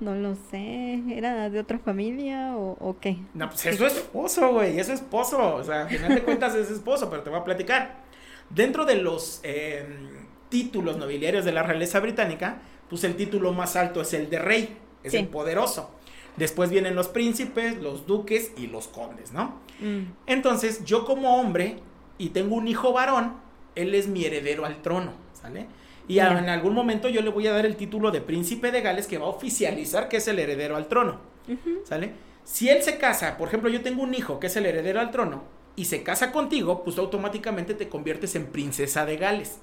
No lo sé, ¿era de otra familia o, qué? No, pues es esposo, güey, es esposo, o sea, al final de cuentas es esposo, pero te voy a platicar. Dentro de los em, títulos nobiliarios de la realeza británica, pues el título más alto es el de rey, es el poderoso. Después vienen los príncipes, los duques y los condes, ¿no? Mm. Entonces, yo como hombre y tengo un hijo varón, él es mi heredero al trono, ¿sale? Y en algún momento yo le voy a dar el título de príncipe de Gales que va a oficializar que es el heredero al trono, ¿sale? Si él se casa, por ejemplo, yo tengo un hijo que es el heredero al trono y se casa contigo, pues automáticamente te conviertes en princesa de Gales.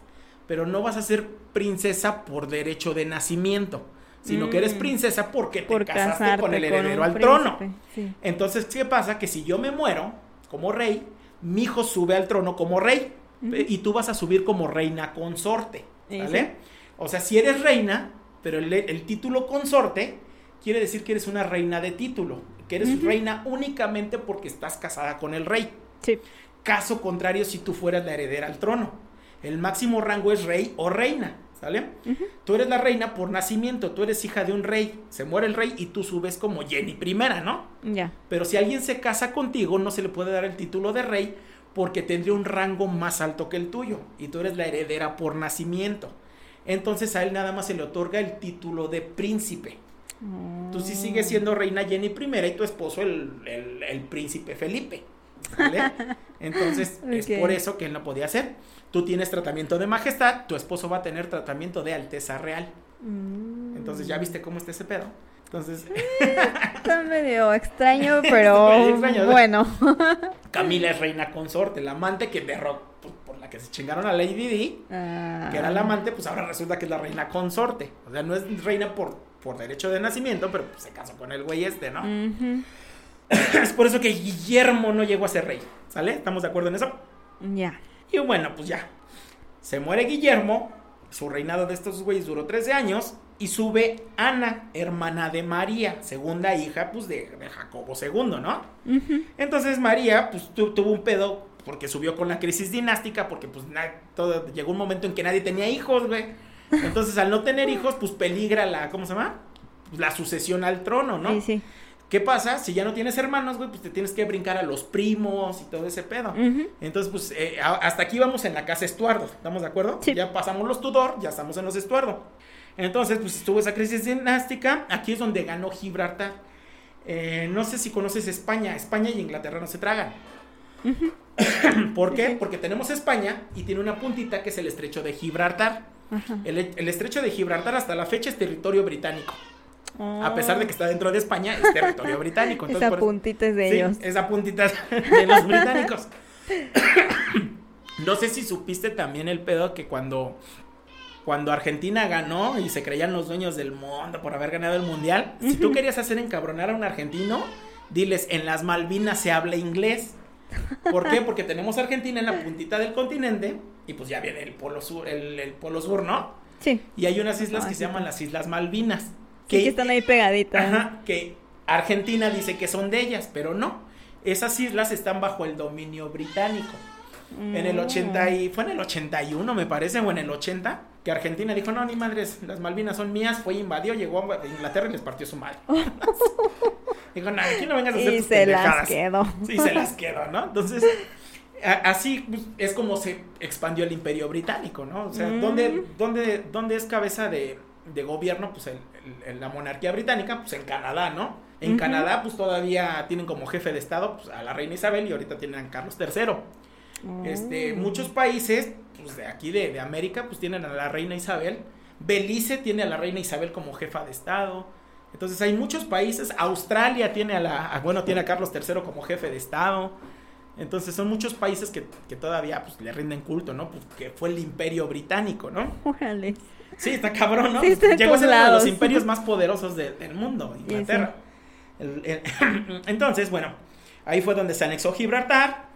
Pero no vas a ser princesa por derecho de nacimiento, sino que eres Mm. princesa porque te Por casaste con el heredero al trono. sí. Entonces, ¿qué pasa? Que si yo me muero como rey, mi hijo sube al trono como rey eh, y tú vas a subir como reina consorte, ¿vale? sí. O sea, si eres reina, pero el, el título consorte quiere decir que eres una reina de título, que eres reina únicamente porque estás casada con el rey. Sí. Caso contrario, si tú fueras la heredera al trono. El máximo rango es rey o reina, ¿sale? Tú eres la reina por nacimiento, tú eres hija de un rey. Se muere el rey y tú subes como Jenny primera, ¿no? Ya. Pero si alguien se casa contigo, no se le puede dar el título de rey porque tendría un rango más alto que el tuyo y tú eres la heredera por nacimiento. Entonces a él nada más se le otorga el título de príncipe. Tú sí sigues siendo reina Jenny I y tu esposo el, el- el príncipe Felipe. ¿vale? Entonces es por eso que él no podía hacer. Tú tienes tratamiento de majestad, tu esposo va a tener tratamiento de alteza real. Mm. Entonces ya viste cómo está ese pedo. Entonces Está medio extraño, pero bueno. Camila es reina consorte, la amante que derrotó, pues, por la que se chingaron a Lady Di, Ah. que era la amante, pues ahora resulta que es la reina consorte. O sea, no es reina por, por derecho de nacimiento, pero pues, se casó con el güey este, ¿no? Es por eso que Guillermo no llegó a ser rey, ¿sale? ¿Estamos de acuerdo en eso? Ya. Y bueno, pues ya. Se muere Guillermo, su reinado de estos güeyes duró 13 años, y sube Ana, hermana de María, segunda hija, pues, de, de Jacobo II, ¿no? Entonces María, pues tu- tuvo un pedo porque subió con la crisis dinástica, porque pues na- todo, llegó un momento en que nadie tenía hijos, güey. Entonces al no tener hijos, pues peligra la, ¿cómo se llama? Pues, la sucesión al trono, ¿no? Sí, sí. ¿Qué pasa? Si ya no tienes hermanos, güey, pues te tienes que brincar a los primos y todo ese pedo. Entonces, pues eh, hasta aquí vamos en la casa Estuardo, ¿estamos de acuerdo? Sí. Ya pasamos los Tudor, ya estamos en los Estuardo. Entonces, pues estuvo esa crisis dinástica, aquí es donde ganó Gibraltar. Eh, no sé si conoces España, España y Inglaterra no se tragan. ¿Por qué? Porque tenemos España y tiene una puntita que es el estrecho de Gibraltar. El, el estrecho de Gibraltar hasta la fecha es territorio británico. A pesar de que está dentro de España, es territorio británico. Entonces, Esa puntita es de Sí, ellos. esa puntita de los británicos. no sé si supiste también el pedo que cuando, cuando Argentina ganó y se creían los dueños del mundo por haber ganado el mundial, si tú querías hacer encabronar a un argentino, diles, en las Malvinas se habla inglés. ¿Por qué? Porque tenemos Argentina en la puntita del continente y pues ya viene el polo sur, el, el polo sur, ¿no? Sí. Y hay unas islas Ah, que sí, se llaman las Islas Malvinas. Sí, que están ahí pegaditas. Ajá, que Argentina dice que son de ellas, pero no. Esas islas están bajo el dominio británico. En el Mm. 80 y fue en el 81 me parece o en el 80 que Argentina dijo, "No, ni madres, las Malvinas son mías." Fue invadió, llegó a Inglaterra y les partió su madre. dijo, "No, aquí no vengas a hacer Y tus se las pendejadas." quedó. Sí, se las quedó, ¿no? Entonces, así pues, es como se expandió el imperio británico, ¿no? O sea, Mm. ¿dónde, dónde, dónde es cabeza de, de gobierno? Pues el- el- la monarquía británica, pues en Canadá, ¿no? En. Canadá, pues todavía tienen como jefe de Estado pues, a la reina Isabel y ahorita tienen a Carlos III. Este, Oh. muchos países, pues de aquí de, de América, pues tienen a la reina Isabel. Belice tiene a la reina Isabel como jefa de Estado. Entonces hay muchos países. Australia tiene a la, a- bueno, tiene a Carlos III como jefe de Estado. Entonces son muchos países que, que todavía pues, le rinden culto, ¿no? Pues que fue el imperio británico, ¿no? Órale. Sí, está cabrón, ¿no? Sí, está en Llegó a ser uno de los imperios más poderosos de- del mundo, Inglaterra. El- el- entonces, bueno, ahí fue donde se anexó Gibraltar.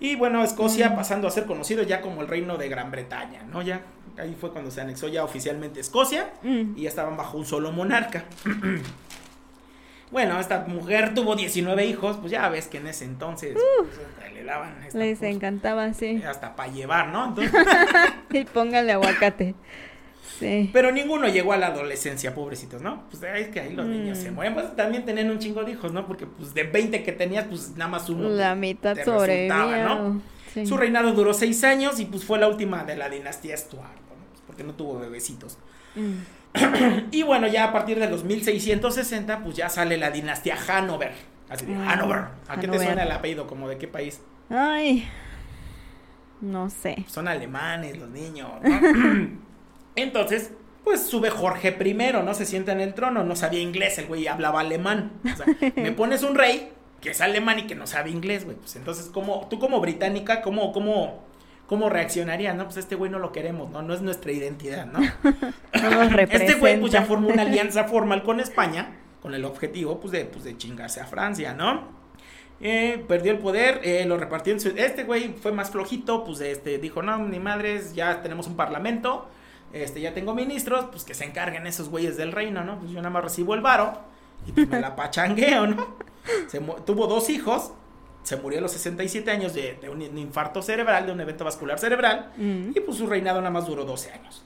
Y bueno, Escocia pasando a ser conocido ya como el reino de Gran Bretaña, ¿no? Ya ahí fue cuando se anexó ya oficialmente Escocia Mm. y ya estaban bajo un solo monarca. bueno, esta mujer tuvo 19 hijos, pues ya ves que en ese entonces pues, le daban esta, Les pues, encantaba, sí. hasta para llevar, ¿no? Entonces, Y póngale aguacate. Sí. Pero ninguno llegó a la adolescencia, pobrecitos, ¿no? Pues es que ahí los Mm. niños se mueren. Pues también tenían un chingo de hijos, ¿no? Porque pues de 20 que tenías, pues nada más uno. La mitad te resultaba, ¿no? Sí. Su reinado duró seis años y pues fue la última de la dinastía Stuart, ¿no? Pues, porque no tuvo bebecitos. Mm. Y bueno, ya a partir de los 1660, pues ya sale la dinastía Hanover. Así de Ah, Hanover. ¿A qué te suena el apellido? ¿Como de qué país? Ay. No sé. Son alemanes los niños, ¿no? Entonces, pues sube Jorge I, ¿no? Se sienta en el trono, no sabía inglés, el güey hablaba alemán. O sea, me pones un rey que es alemán y que no sabe inglés, güey. Pues entonces, ¿cómo, tú como británica, cómo, cómo, cómo reaccionarías? No, pues este güey no lo queremos, ¿no? No es nuestra identidad, ¿no? Este güey pues ya formó una alianza formal con España, con el objetivo pues de, pues, de chingarse a Francia, ¿no? Eh, perdió el poder, eh, lo repartió en su... Este güey fue más flojito, pues este, dijo, no, ni madres, ya tenemos un parlamento, este, ya tengo ministros, pues que se encarguen esos güeyes del reino, ¿no? Pues yo nada más recibo el varo y pues me la pachangueo, ¿no? Se tuvo dos hijos, se murió a los 67 años de, de un infarto cerebral, de un evento vascular cerebral, Mm. y pues su reinado nada más duró 12 años.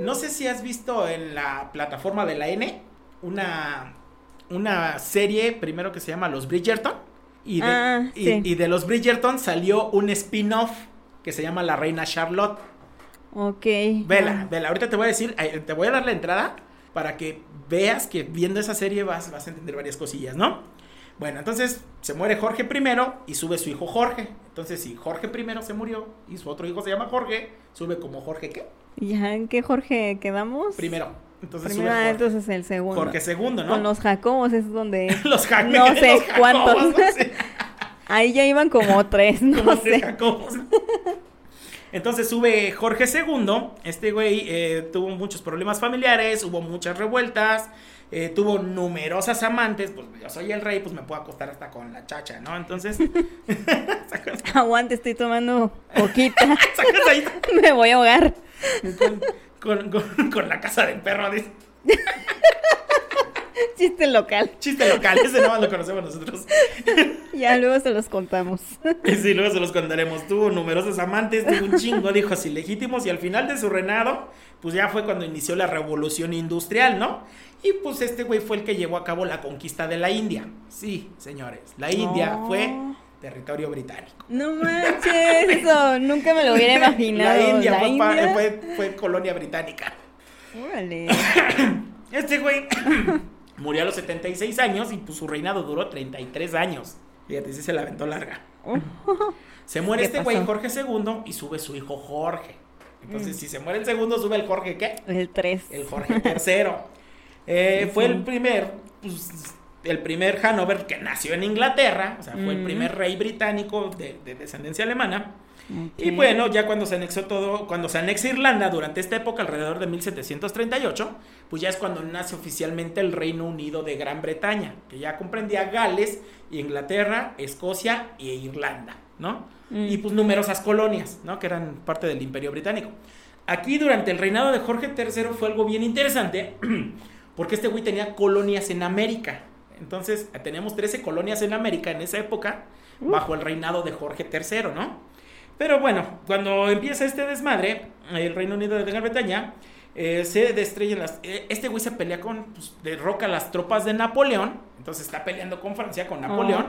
No sé si has visto en la plataforma de la N una, una serie primero que se llama Los Bridgerton. Y de, Ah, y- y de los Bridgerton salió un spin-off que se llama La Reina Charlotte. Ok. Vela, vela. Ahorita te voy a decir, te voy a dar la entrada para que veas que viendo esa serie vas, vas a entender varias cosillas, ¿no? Bueno, entonces se muere Jorge I y sube su hijo Jorge. Entonces, si Jorge I se murió y su otro hijo se llama Jorge, sube como Jorge ¿qué? ¿Ya en qué Jorge quedamos? Primero. Entonces Primero, sube Jorge, entonces el segundo. Jorge II, ¿no? Con los Jacobos es donde... los Ja- No los sé Jacobos, cuántos. ¿no? Sí, Ahí ya iban como tres, no como tres sé. Jacobos. Entonces sube Jorge II. Este güey eh, tuvo muchos problemas familiares, hubo muchas revueltas, eh, tuvo numerosas amantes. Pues yo soy el rey, pues me puedo acostar hasta con la chacha, ¿no? Entonces, Aguante, estoy tomando poquita. Me voy a ahogar. con, con- con- con la casa del perro. dice. Chiste local. Chiste local, ese no lo conocemos nosotros. Ya luego se los contamos. Sí, luego se los contaremos. Tuvo numerosos amantes, tuvo un chingo de hijos ilegítimos y al final de su reinado, pues ya fue cuando inició la revolución industrial, ¿no? Y pues este güey fue el que llevó a cabo la conquista de la India. Sí, señores, la India fue territorio británico. No manches, eso nunca me lo hubiera imaginado. La India, ¿La fue, pa- India? fue- fue colonia británica. Órale. Este güey murió a los 76 años y pues su reinado duró 33 años. Fíjate, sí se la aventó larga. Se muere ¿Qué este güey? Jorge II, y sube su hijo Jorge. Entonces, Mm. si se muere el segundo, sube el Jorge, ¿qué? El 3. El Jorge III. Eh, Sí, fue sí. el primer, pues, el primer Hanover que nació en Inglaterra, o sea, fue el Mm. primer rey británico de, de descendencia alemana. Y bueno, ya cuando se anexó todo, cuando se anexa Irlanda durante esta época, alrededor de 1738, pues ya es cuando nace oficialmente el Reino Unido de Gran Bretaña, que ya comprendía Gales, Inglaterra, Escocia e Irlanda, ¿no? Mm. Y pues numerosas colonias, ¿no? Que eran parte del Imperio Británico. Aquí durante el reinado de Jorge III fue algo bien interesante, porque este güey tenía colonias en América. Entonces, tenemos 13 colonias en América en esa época, bajo el reinado de Jorge III, ¿no? Pero bueno, cuando empieza este desmadre, el Reino Unido de Gran Bretaña, eh, se destrellan las... eh, este güey se pelea con, pues, derroca las tropas de Napoleón, entonces está peleando con Francia, con Napoleón.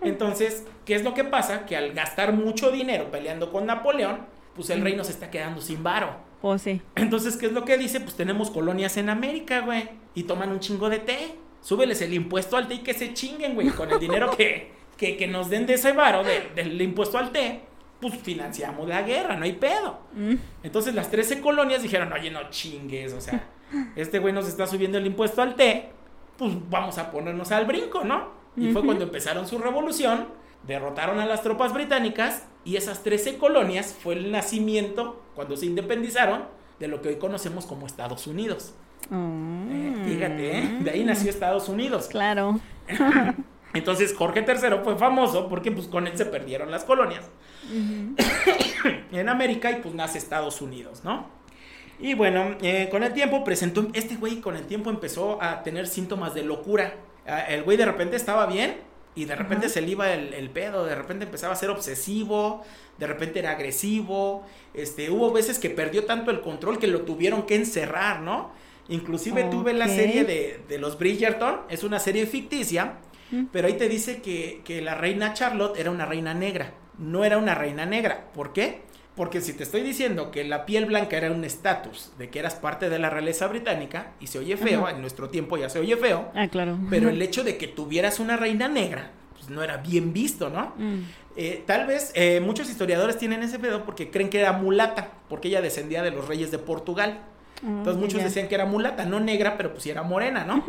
Entonces, ¿qué es lo que pasa? Que al gastar mucho dinero peleando con Napoleón, pues el reino se está quedando sin varo. Pues sí. Entonces, ¿qué es lo que dice? Pues tenemos colonias en América, güey. Y toman un chingo de té. Súbeles el impuesto al té y que se chinguen, güey. Con el dinero que, que, que nos den de ese varo, de- del impuesto al té, pues financiamos la guerra, no hay pedo. Mm. Entonces las 13 colonias dijeron, oye, no chingues, o sea, este güey nos está subiendo el impuesto al té, pues vamos a ponernos al brinco, ¿no? Y fue cuando empezaron su revolución, derrotaron a las tropas británicas y esas 13 colonias fue el nacimiento, cuando se independizaron, de lo que hoy conocemos como Estados Unidos. Eh, Mm. fíjate, ¿eh? de ahí nació Estados Unidos. Claro. Entonces Jorge III fue famoso porque pues con él se perdieron las colonias en América y pues nace Estados Unidos, ¿no? Y bueno, eh, con el tiempo presentó, este güey con el tiempo empezó a tener síntomas de locura. Ah, El güey de repente estaba bien y de repente se le iba el, el pedo, de repente empezaba a ser obsesivo, de repente era agresivo, este, hubo veces que perdió tanto el control que lo tuvieron que encerrar, ¿no? Inclusive tuve la serie de, de los Bridgerton, es una serie ficticia, Pero ahí te dice que, que la reina Charlotte era una reina negra, no era una reina negra. ¿Por qué? Porque si te estoy diciendo que la piel blanca era un estatus de que eras parte de la realeza británica, y se oye feo, Ajá. en nuestro tiempo ya se oye feo, Ah, claro. pero el hecho de que tuvieras una reina negra, pues no era bien visto, ¿no? Mm. Eh, tal vez eh, muchos historiadores tienen ese pedo porque creen que era mulata, porque ella descendía de los reyes de Portugal. Ah, Entonces muchos decían que era mulata, no negra, pero pues sí era morena, ¿no?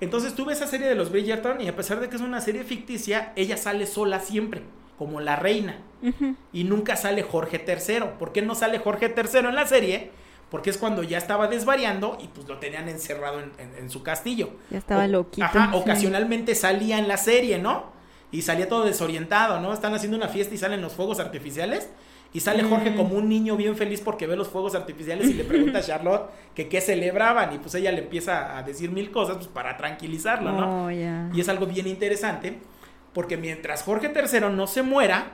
Entonces tuve esa serie de los Bridgerton y a pesar de que es una serie ficticia, ella sale sola siempre, como la reina. Y nunca sale Jorge III. ¿Por qué no sale Jorge III en la serie? Porque es cuando ya estaba desvariando y pues lo tenían encerrado en, en- en su castillo. Ya estaba O- loquito. Ajá, sí. ocasionalmente salía en la serie, ¿no? Y salía todo desorientado, ¿no? Están haciendo una fiesta y salen los fuegos artificiales. Y sale Jorge Mm. como un niño bien feliz porque ve los fuegos artificiales y le pregunta a Charlotte que qué celebraban. Y pues ella le empieza a decir mil cosas pues, para tranquilizarlo, ¿no? Oh. Y es algo bien interesante porque mientras Jorge III no se muera,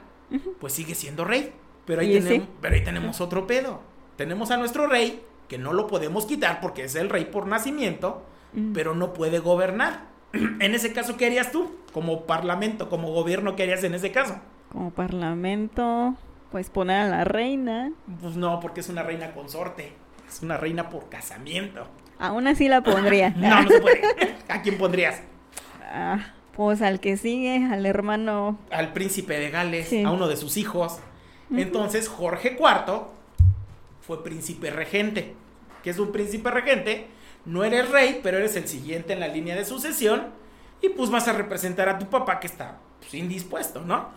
pues sigue siendo rey. Pero ahí, tenemos, sí. pero ahí tenemos otro pedo. Tenemos a nuestro rey, que no lo podemos quitar porque es el rey por nacimiento, Mm. pero no puede gobernar. en ese caso, ¿qué harías tú? Como parlamento, como gobierno, ¿qué harías en ese caso? Como parlamento, pues poner a la reina. Pues no, porque es una reina consorte. Es una reina por casamiento. Aún así la pondría. No, no se puede. ¿A quién pondrías? Ah, pues al que sigue, al hermano. al príncipe de Gales, Sí. a uno de sus hijos. Entonces Jorge IV fue príncipe regente. ¿Qué es un príncipe regente? No eres rey, pero eres el siguiente en la línea de sucesión y pues vas a representar a tu papá que está pues, indispuesto, ¿no?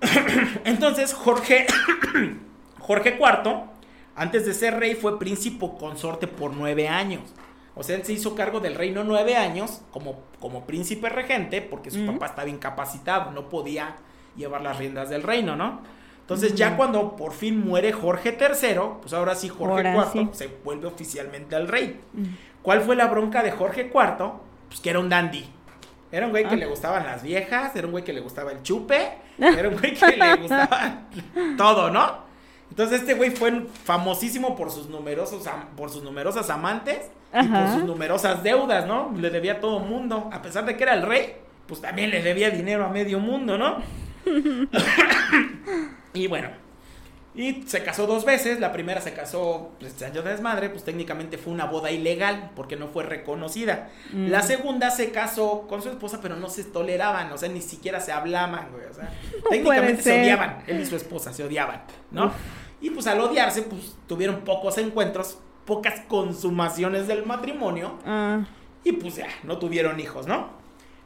Entonces Jorge, Jorge IV, antes de ser rey, fue príncipe consorte por nueve años. O sea, él se hizo cargo del reino nueve años como, como príncipe regente porque su papá estaba incapacitado, no podía llevar las riendas del reino, ¿no? Entonces ya cuando por fin muere Jorge III, pues ahora sí Jorge Ahora IV sí. se vuelve oficialmente el rey. ¿Cuál fue la bronca de Jorge IV? Pues que era un dandy. Era un güey que Ah. le gustaban las viejas, era un güey que le gustaba el chupe, era un güey que le gustaba todo, ¿no? Entonces este güey fue famosísimo por sus numerosos por sus numerosas amantes y por sus numerosas deudas, ¿no? Le debía a todo mundo, a pesar de que era el rey, pues también le debía dinero a medio mundo, ¿no? y bueno, y se casó dos veces. La primera se casó, pues se de desmadre, pues técnicamente fue una boda ilegal porque no fue reconocida. Mm. La segunda se casó con su esposa, pero no se toleraban, o sea, ni siquiera se hablaban, güey. O sea, técnicamente se odiaban. Él y su esposa se odiaban, ¿no? Uf. Y pues al odiarse, pues tuvieron pocos encuentros, pocas consumaciones del matrimonio. Ah, Y pues ya, no tuvieron hijos, ¿no?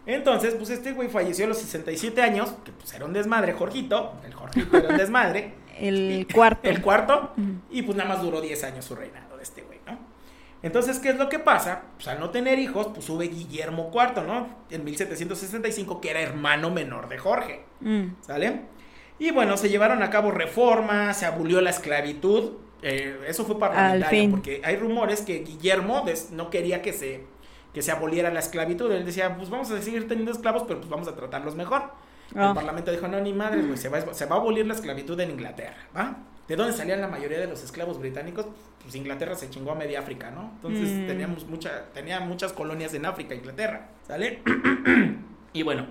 Entonces, pues este güey falleció a los 67 años, que pues era un desmadre, Jorgito. El Jorgito era un desmadre. El cuarto. El cuarto. Y pues nada más duró 10 años su reinado de este güey, ¿no? Entonces, ¿qué es lo que pasa? Pues al no tener hijos, pues sube Guillermo IV, ¿no? En 1765, que era hermano menor de Jorge, Mm. ¿sale? Y bueno, se llevaron a cabo reformas, se abolió la esclavitud. eh, eso fue parlamentario, porque hay rumores que Guillermo no quería que se, que se aboliera la esclavitud. Él decía, pues vamos a seguir teniendo esclavos, pero pues vamos a tratarlos mejor. Ah. El parlamento dijo, no, ni madres, güey, se va, se va a abolir la esclavitud en Inglaterra, ¿va? ¿De dónde salían la mayoría de los esclavos británicos? Pues Inglaterra se chingó a media África, ¿no? Entonces Mm. teníamos mucha, tenía muchas colonias en África, Inglaterra, ¿sale? y bueno,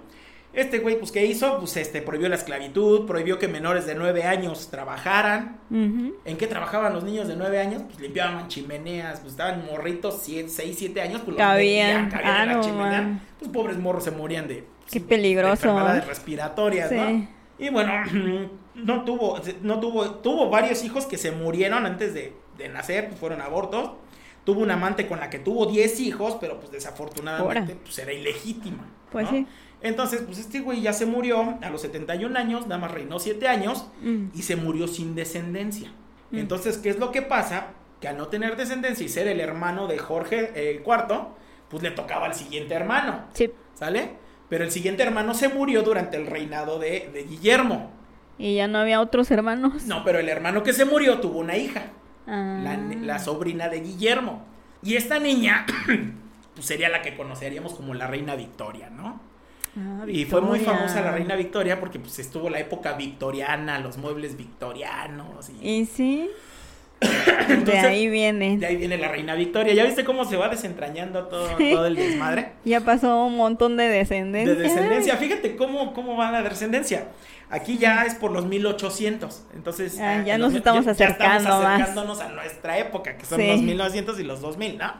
este güey, pues, ¿qué hizo? Pues, este, prohibió la esclavitud, prohibió que menores de 9 años trabajaran. ¿En qué trabajaban los niños de 9 años? Pues limpiaban chimeneas, pues estaban morritos 6, 7 años, pues los Cabían. metían, cabían Ah, en la no, chimenea. man. Pues pobres morros se morían de... Qué de peligroso. enfermedades respiratorias, Sí. ¿no? Y bueno, no tuvo, no tuvo, tuvo varios hijos que se murieron antes de, de nacer, pues fueron abortos. Tuvo una amante con la que tuvo 10 hijos, pero pues desafortunadamente pues era ilegítima. Pues ¿no? sí. Entonces, pues este güey ya se murió a los 71 años, nada más reinó 7 años Mm. y se murió sin descendencia. Mm. Entonces, ¿qué es lo que pasa? Que al no tener descendencia y ser el hermano de Jorge eh, IV, pues le tocaba al siguiente hermano. Sí. ¿Sale? Pero el siguiente hermano se murió durante el reinado de, de Guillermo. Y ya no había otros hermanos. No, pero el hermano que se murió tuvo una hija, Ah. la, la sobrina de Guillermo. Y esta niña, pues sería la que conoceríamos como la reina Victoria, ¿no? Ah, Y fue muy famosa la reina Victoria porque pues estuvo la época victoriana, los muebles victorianos. Y, Y sí. de ahí viene. de ahí viene la reina Victoria. ¿Ya viste cómo se va desentrañando todo, Sí. todo el desmadre? Ya pasó un montón de descendencia. De descendencia. Fíjate cómo, cómo va la descendencia. Aquí ya es por los 1800. Entonces, Ah, ya en nos los- estamos ya- ya acercando estamos más. acercándonos a nuestra época, que son Sí. los 1900 y los 2000, ¿no?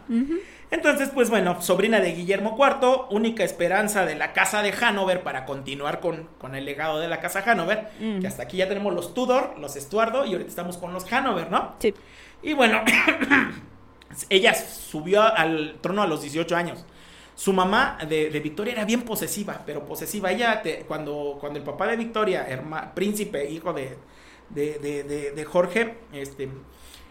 Entonces, pues bueno, sobrina de Guillermo IV, única esperanza de la casa de Hanover para continuar con, con el legado de la casa Hanover, Mm. que hasta aquí ya tenemos los Tudor, los Estuardo y ahorita estamos con los Hanover, ¿no? Sí. Y bueno, ella subió al trono a los 18 años. Su mamá de, de Victoria era bien posesiva, pero posesiva. Ella, te- cuando, cuando el papá de Victoria, herma- príncipe, hijo de, de, de- de- de Jorge, este,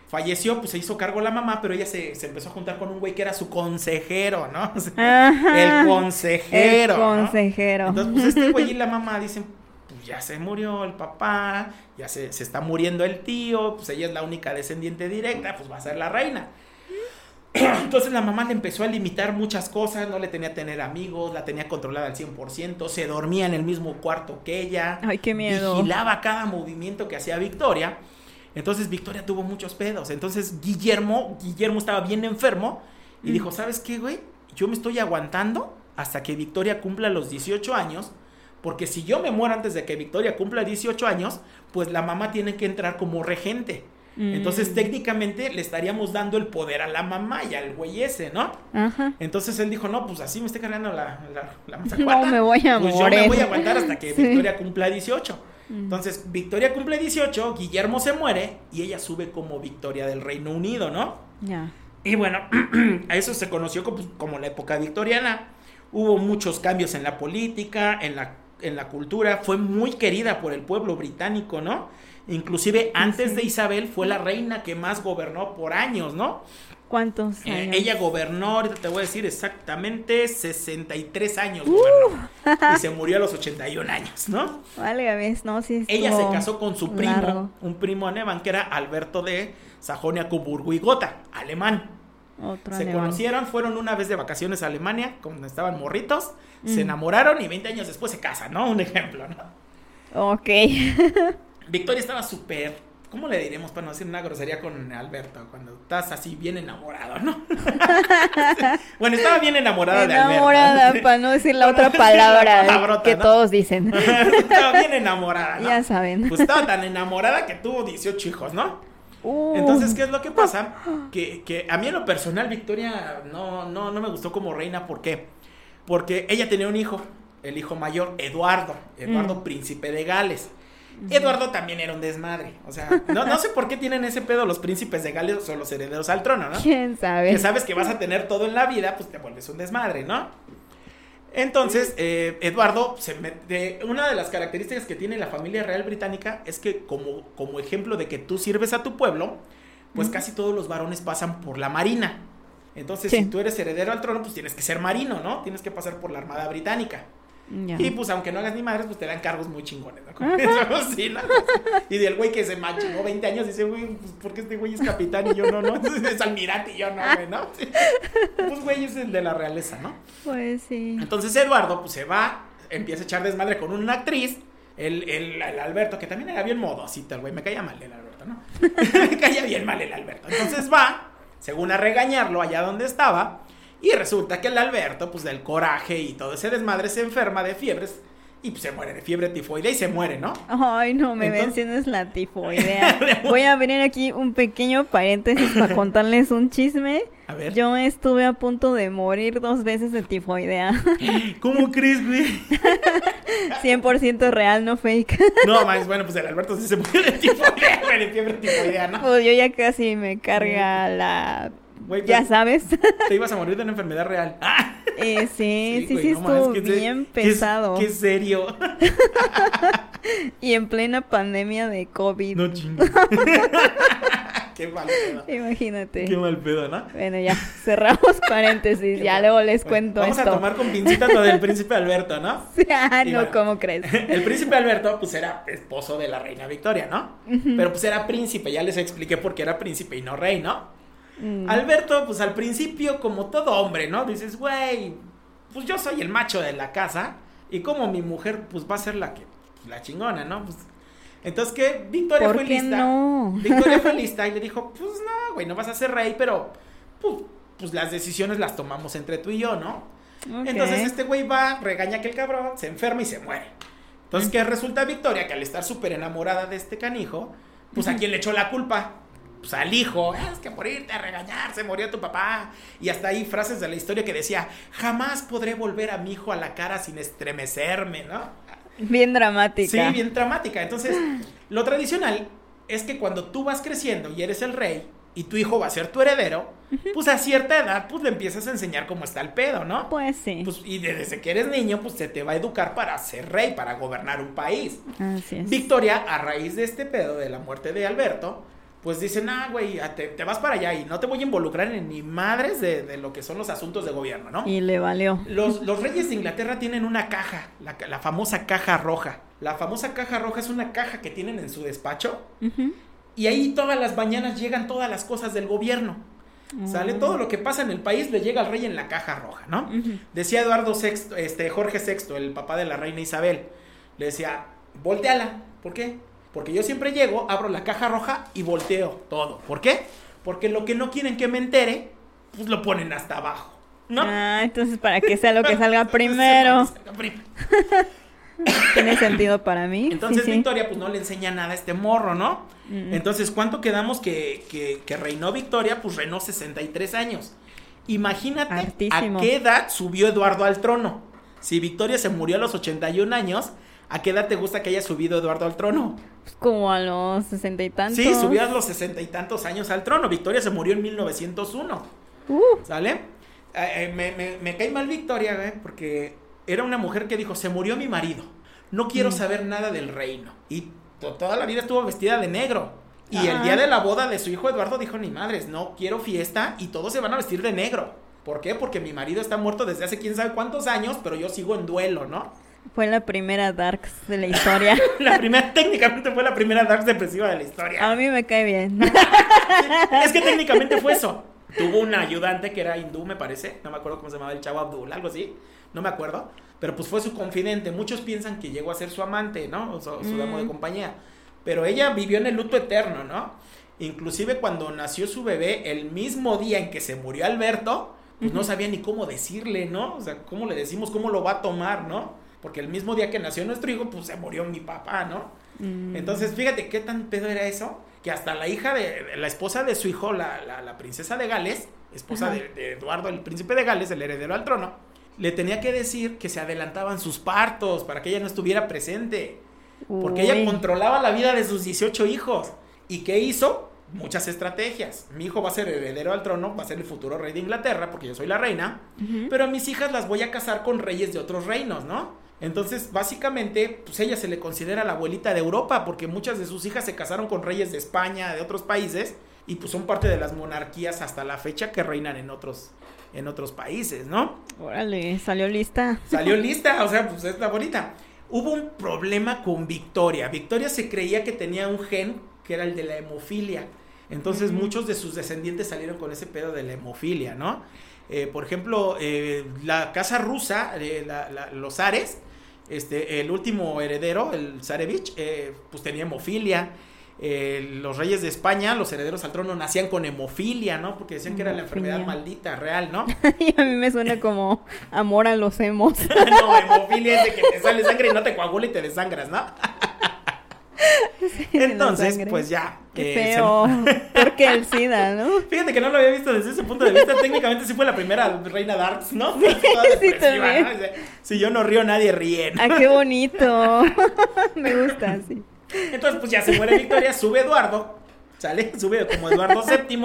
falleció, pues se hizo cargo la mamá, pero ella se, se empezó a juntar con un güey que era su consejero, ¿no? O sea, Ajá. el consejero. El ¿no? consejero. Entonces, pues este güey y la mamá dicen, pues ya se murió el papá, ya se, se está muriendo el tío, pues ella es la única descendiente directa, pues va a ser la reina. Entonces la mamá le empezó a limitar muchas cosas, no le tenía tener amigos, la tenía controlada al 100%, se dormía en el mismo cuarto que ella. Ay, qué miedo. Vigilaba cada movimiento que hacía Victoria. Entonces Victoria tuvo muchos pedos. Entonces Guillermo, Guillermo estaba bien enfermo y Mm. dijo, ¿sabes qué, güey? Yo me estoy aguantando hasta que Victoria cumpla los 18 años. Porque si yo me muero antes de que Victoria cumpla 18 años, pues la mamá tiene que entrar como regente. Entonces Mm. técnicamente le estaríamos dando el poder a la mamá y al güey ese, ¿no? Ajá. Entonces él dijo, no, pues así me estoy cargando la, la, la No me voy a Pues yo me voy a aguantar hasta que Sí. Victoria cumpla 18. Entonces, Victoria cumple 18, Guillermo se muere y ella sube como Victoria del Reino Unido, ¿no? Ya. Y bueno, a eso se conoció como, como la época victoriana. Hubo muchos cambios en la política, en la, en la cultura. Fue muy querida por el pueblo británico, ¿no? Inclusive antes de Isabel fue la reina que más gobernó por años, ¿no? ¿Cuántos Eh, años? ella gobernó, ahorita te voy a decir exactamente 63 años Uh. gobernó. y se murió a los 81 años, ¿no? Vale, a ver, no, sí Ella se casó con su primo, largo. un primo alemán que era Alberto de Sajonia Coburgo y Gotha, alemán. Otro Se alemán. conocieron, fueron una vez de vacaciones a Alemania, cuando estaban morritos, se Mm. enamoraron y 20 años después se casan, ¿no? Un ejemplo, ¿no? Ok. Victoria estaba súper, ¿cómo le diremos para no decir una grosería con Alberto? Cuando estás así bien enamorado, ¿no? bueno, estaba bien enamorada de Alberto. Enamorada, para no decir la otra la palabra que ¿no? todos dicen. estaba bien enamorada, ¿no? ya saben. Pues estaba tan enamorada que tuvo 18 hijos, ¿no? Uh, Entonces, ¿qué es lo que pasa? Que, que a mí en lo personal Victoria no, no, no me gustó como reina. ¿Por qué? Porque ella tenía un hijo, el hijo mayor, Eduardo, Eduardo Mm. príncipe de Gales. Eduardo también era un desmadre. O sea, no, no sé por qué tienen ese pedo los príncipes de Gales o los herederos al trono, ¿no? ¿Quién sabe? que sabes que vas a tener todo en la vida, pues te vuelves un desmadre, ¿no? Entonces, eh, Eduardo, se mete- una de las características que tiene la familia real británica es que como, como ejemplo de que tú sirves a tu pueblo, pues casi todos los varones pasan por la marina. Entonces, Sí. si tú eres heredero al trono, pues tienes que ser marino, ¿no? Tienes que pasar por la Armada Británica. Y pues aunque no hagas ni madres, pues te dan cargos muy chingones, ¿no? Como Ajá. eso, sí, ¿no? Y del güey que se machingó 20 años dice, güey, pues ¿por qué este güey es capitán y yo no, no? Es almirante y yo no, güey, ¿no? Pues güey es el de la realeza, ¿no? Pues sí. Entonces Eduardo, pues se va, empieza a echar desmadre con una actriz, el, el, el Alberto, que también era bien modosito, el güey, me caía mal el Alberto, ¿no? me caía bien mal el Alberto. Entonces va, según a regañarlo allá donde estaba, y resulta que el Alberto, pues del coraje y todo ese desmadre, se enferma de fiebres y pues se muere de fiebre tifoidea y se muere, ¿no? Ay, no me Entonces- menciones la tifoidea. Voy a abrir aquí un pequeño paréntesis para contarles un chisme. A ver. Yo estuve a punto de morir dos veces de tifoidea. ¿Cómo crees, güey? 100% real, no fake. No, más bueno, pues el Alberto sí se muere de tifoidea, de fiebre tifoidea, ¿no? Pues yo ya casi me carga la... Güey, Ya sabes. te ibas a morir de una enfermedad real. Eh, sí, sí, sí, güey, no mames, estuvo bien qué- pesado. Qué, serio. Y en plena pandemia de COVID. No chingues. qué mal pedo. Imagínate. Qué mal pedo, ¿no? Bueno, ya, cerramos paréntesis. ya luego les Bueno, cuento Vamos esto. a tomar con pincitas lo del príncipe Alberto, ¿no? ah, Y no, bueno. ¿cómo crees? El príncipe Alberto, pues era esposo de la reina Victoria, ¿no? Pero pues era príncipe, ya les expliqué por qué era príncipe y no rey, ¿no? Mm, Alberto, pues al principio, como todo hombre, ¿no? Dices, güey, pues yo soy el macho de la casa y como mi mujer, pues va a ser la que, la chingona, ¿no? Pues, entonces, ¿qué? Victoria ¿Por fue qué lista. no? Victoria fue lista y le dijo, pues no, güey, no vas a ser rey, pero pues, pues las decisiones las tomamos entre tú y yo, ¿no? Entonces este güey va, regaña que el cabrón, se enferma y se muere. Entonces, ¿qué resulta Victoria? Que al estar súper enamorada de este canijo, pues a quién le echó la culpa? Pues al hijo, "Ah, es que por irte a regañar se murió tu papá. Y hasta ahí frases de la historia que decía, jamás podré volver a mi hijo a la cara sin estremecerme, ¿no? Bien dramática. Sí, bien dramática. Entonces, lo tradicional es que cuando tú vas creciendo y eres el rey y tu hijo va a ser tu heredero, pues a cierta edad, pues le empiezas a enseñar cómo está el pedo, ¿no? Pues sí. Pues, y desde que eres niño, pues se te va a educar para ser rey, para gobernar un país. Así es. Victoria, a raíz de este pedo de la muerte de Alberto, pues dicen, ah, güey, te, te vas para allá y no te voy a involucrar en ni madres de, de lo que son los asuntos de gobierno, ¿no? Y le valió. Los, los reyes de Inglaterra tienen una caja, la, la famosa caja roja. La famosa caja roja es una caja que tienen en su despacho y ahí todas las mañanas llegan todas las cosas del gobierno. Sale Mm. todo lo que pasa en el país, le llega al rey en la caja roja, ¿no? Decía Eduardo VI, este, Jorge VI, el papá de la reina Isabel, le decía, volteala. ¿Por qué? Porque yo siempre llego, abro la caja roja y volteo todo. ¿Por qué? Porque lo que no quieren que me entere, pues lo ponen hasta abajo. ¿No? Ah, entonces para que sea lo que salga primero. Tiene sentido para mí. Entonces Sí, sí. Victoria pues no le enseña nada a este morro, ¿no? Mm. Entonces, ¿cuánto quedamos que, que, que reinó Victoria? Pues reinó 63 años. Imagínate a qué edad subió Eduardo al trono. Si Victoria se murió a los 81 años, ¿a qué edad te gusta que haya subido Eduardo al trono? Pues como a los sesenta y tantos. Sí, subió a los sesenta y tantos años al trono. Victoria se murió en 1901. Uh, ¿Sale? Eh, eh, me, me- me cae mal Victoria, güey, porque era una mujer que dijo, se murió mi marido, no quiero Mm. saber nada del reino. Y to- toda la vida estuvo vestida de negro. Y el día de la boda de su hijo Eduardo dijo, ni madres, no quiero fiesta y todos se van a vestir de negro. ¿Por qué? Porque mi marido está muerto desde hace quién sabe cuántos años, pero yo sigo en duelo, ¿no? Fue la primera Darks de la historia. La primera, técnicamente fue la primera Dark depresiva de la historia. A mí me cae bien. Es que técnicamente fue eso. Tuvo un ayudante que era hindú, me parece. No me acuerdo cómo se llamaba el chavo Abdul, algo así. No me acuerdo. Pero pues fue su confidente. Muchos piensan que llegó a ser su amante, ¿no? O su, su Mm. damo de compañía. Pero ella vivió en el luto eterno, ¿no? Inclusive cuando nació su bebé, el mismo día en que se murió Alberto, pues no sabía ni cómo decirle, ¿no? O sea, ¿cómo le decimos cómo lo va a tomar, ¿no? Porque el mismo día que nació nuestro hijo, pues se murió mi papá, ¿no? Mm. Entonces, fíjate qué tan pedo era eso, que hasta la hija de, la esposa de su hijo, la, la- la princesa de Gales, esposa de, de Eduardo, el príncipe de Gales, el heredero al trono, le tenía que decir que se adelantaban sus partos para que ella no estuviera presente. Porque ella controlaba la vida de sus 18 hijos. ¿Y qué hizo? Muchas estrategias. Mi hijo va a ser heredero al trono, va a ser el futuro rey de Inglaterra, porque yo soy la reina. Pero a mis hijas las voy a casar con reyes de otros reinos, ¿no? Entonces, básicamente, pues ella se le considera la abuelita de Europa, porque muchas de sus hijas se casaron con reyes de España, de otros países, y pues son parte de las monarquías hasta la fecha que reinan en otros, en otros países, ¿no? Órale, salió lista. Salió lista, o sea, pues es la bonita. Hubo un problema con Victoria. Victoria se creía que tenía un gen que era el de la hemofilia. Entonces muchos de sus descendientes salieron con ese pedo de la hemofilia, ¿no? Eh, por ejemplo, eh, la casa rusa, eh, la- la- los zares, este, el último heredero, el zarevich, eh, pues tenía hemofilia. Eh, los reyes de España, los herederos al trono, nacían con hemofilia, ¿no? Porque decían que era la enfermedad maldita, real, ¿no? y a mí me suena como amor a los hemos. no, hemofilia es de que te sale sangre y no te coagula y te desangras, ¿no? Entonces, pues ya. Qué se- feo. Porque el SIDA, ¿no? Fíjate que no lo había visto desde ese punto de vista. Técnicamente sí fue la primera reina Darks, ¿no? Sí, depresiva, también. ¿no? O sea, Si yo no río, nadie ríe. ¿no? Ah, qué bonito. me gusta, sí. Entonces, pues ya se muere Victoria, sube Eduardo, ¿sale? Sube como Eduardo VII.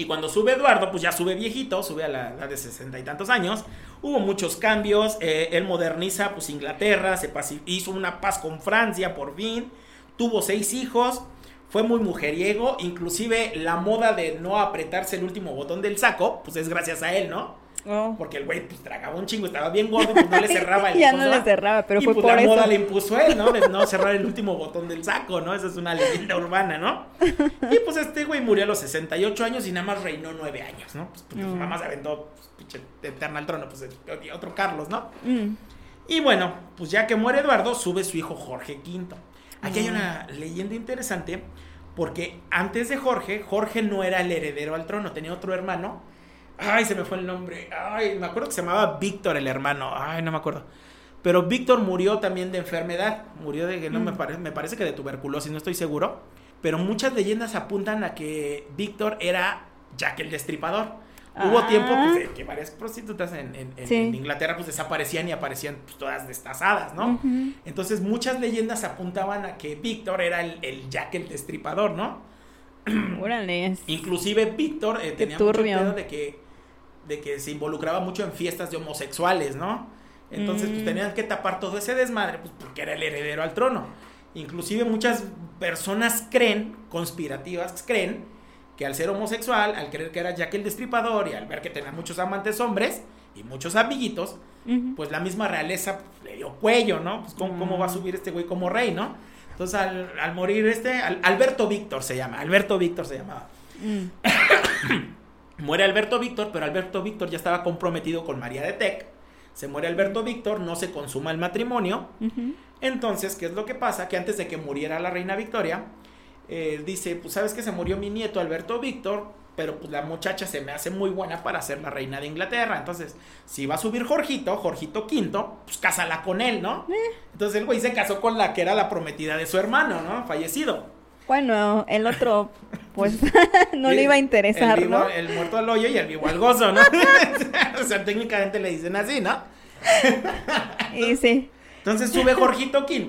Y cuando sube Eduardo, pues ya sube viejito, sube a la edad de sesenta y tantos años. Hubo muchos cambios, eh, él moderniza pues Inglaterra, se hizo una paz con Francia por fin, tuvo seis hijos, fue muy mujeriego, inclusive la moda de no apretarse el último botón del saco, pues es gracias a él, ¿no? Oh. Porque el güey pues tragaba un chingo, estaba bien gordo, pues no le cerraba el ya no le cerraba, pero y fue pues por la eso. moda le impuso él, ¿no? De no cerrar el último botón del saco, ¿no? Esa es una leyenda urbana, ¿no? Y pues este güey murió a los 68 años y nada más reinó 9 años, ¿no? Pues porque su Mm. mamá se aventó, pues, pinche eterna al trono, pues otro Carlos, ¿no? Mm. Y bueno, pues ya que muere Eduardo, sube su hijo Jorge V. Aquí hay Mm. una leyenda interesante porque antes de Jorge, Jorge no era el heredero al trono, tenía otro hermano. Ay, se me fue el nombre. Ay, me acuerdo que se llamaba Víctor el hermano. Ay, no me acuerdo. Pero Víctor murió también de enfermedad, murió de, no me, parece, me parece que de tuberculosis, no estoy seguro. Pero muchas leyendas apuntan a que Víctor era Jack el Destripador. Hubo Ah. tiempo pues, que varias prostitutas en, en- en- Sí. en Inglaterra pues desaparecían y aparecían pues, todas destazadas, ¿no? Entonces muchas leyendas apuntaban a que Víctor era el, el Jack el Destripador, ¿no? Órale. Inclusive Víctor eh, tenía mucho pedo de que, de que se involucraba mucho en fiestas de homosexuales, ¿no? Entonces pues Mm. tenían que tapar todo ese desmadre pues, porque era el heredero al trono. Inclusive muchas personas creen, conspirativas creen, que al ser homosexual, al creer que era Jack el Destripador y al ver que tenía muchos amantes hombres y muchos amiguitos, pues la misma realeza pues, le dio cuello, ¿no? Pues ¿cómo, cómo va a subir este güey como rey, ¿no? Entonces al, al morir este, al- Alberto Víctor se llama, Alberto Víctor se llamaba. Mm. Muere Alberto Víctor, pero Alberto Víctor ya estaba comprometido con María de Tec. Se muere Alberto Víctor, no se consuma el matrimonio. Entonces, ¿qué es lo que pasa? Que antes de que muriera la reina Victoria, eh, dice, pues sabes que se murió mi nieto Alberto Víctor, pero pues la muchacha se me hace muy buena para ser la reina de Inglaterra. Entonces, si va a subir Jorgito, Jorgito V, pues cásala con él, ¿no? Entonces el güey se casó con la que era la prometida de su hermano, ¿no? Fallecido. Bueno, el otro, pues, no le iba a interesar, el, vivo- ¿no? el muerto al hoyo y el vivo al gozo, ¿no? o sea, técnicamente le dicen así, ¿no? Y sí. Entonces sube Jorgito V.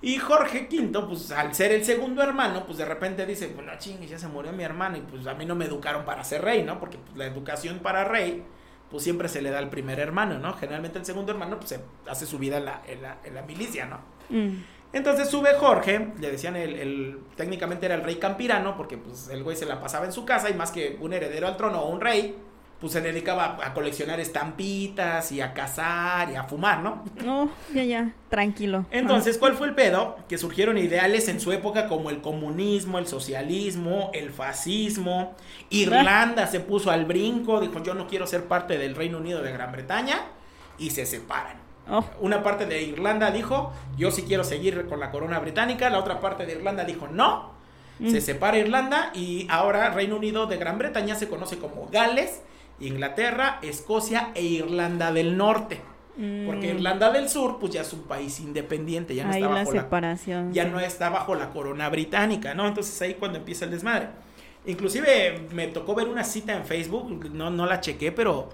Y Jorge V, pues al ser el segundo hermano, pues de repente dice, bueno, chingue, ya se murió mi hermano y pues a mí no me educaron para ser rey, ¿no? Porque pues, la educación para rey, pues siempre se le da al primer hermano, ¿no? Generalmente el segundo hermano, pues se hace su vida en la, en la, en la milicia, ¿no? Mm. Entonces sube Jorge, le decían el, el- técnicamente era el rey campirano, porque pues el güey se la pasaba en su casa y más que un heredero al trono o un rey, pues se dedicaba a, a coleccionar estampitas y a cazar y a fumar, ¿no? No, ya, ya, tranquilo. Entonces, ¿cuál fue el pedo? Que surgieron ideales en su época como el comunismo, el socialismo, el fascismo. Irlanda se puso al brinco, dijo yo no quiero ser parte del Reino Unido de Gran Bretaña y se separan. Oh, Una parte de Irlanda dijo yo sí quiero seguir con la corona británica, la otra parte de Irlanda dijo no. Se Mm. separa Irlanda y ahora Reino Unido de Gran Bretaña se conoce como Gales, Inglaterra, Escocia e Irlanda del Norte. Porque mm, Irlanda del Sur, pues ya es un país independiente, ya no ahí está bajo la, separación. ya sí. no está bajo la corona británica, ¿no? Entonces ahí cuando empieza el desmadre. Inclusive me tocó ver una cita en Facebook, no, no la chequé, pero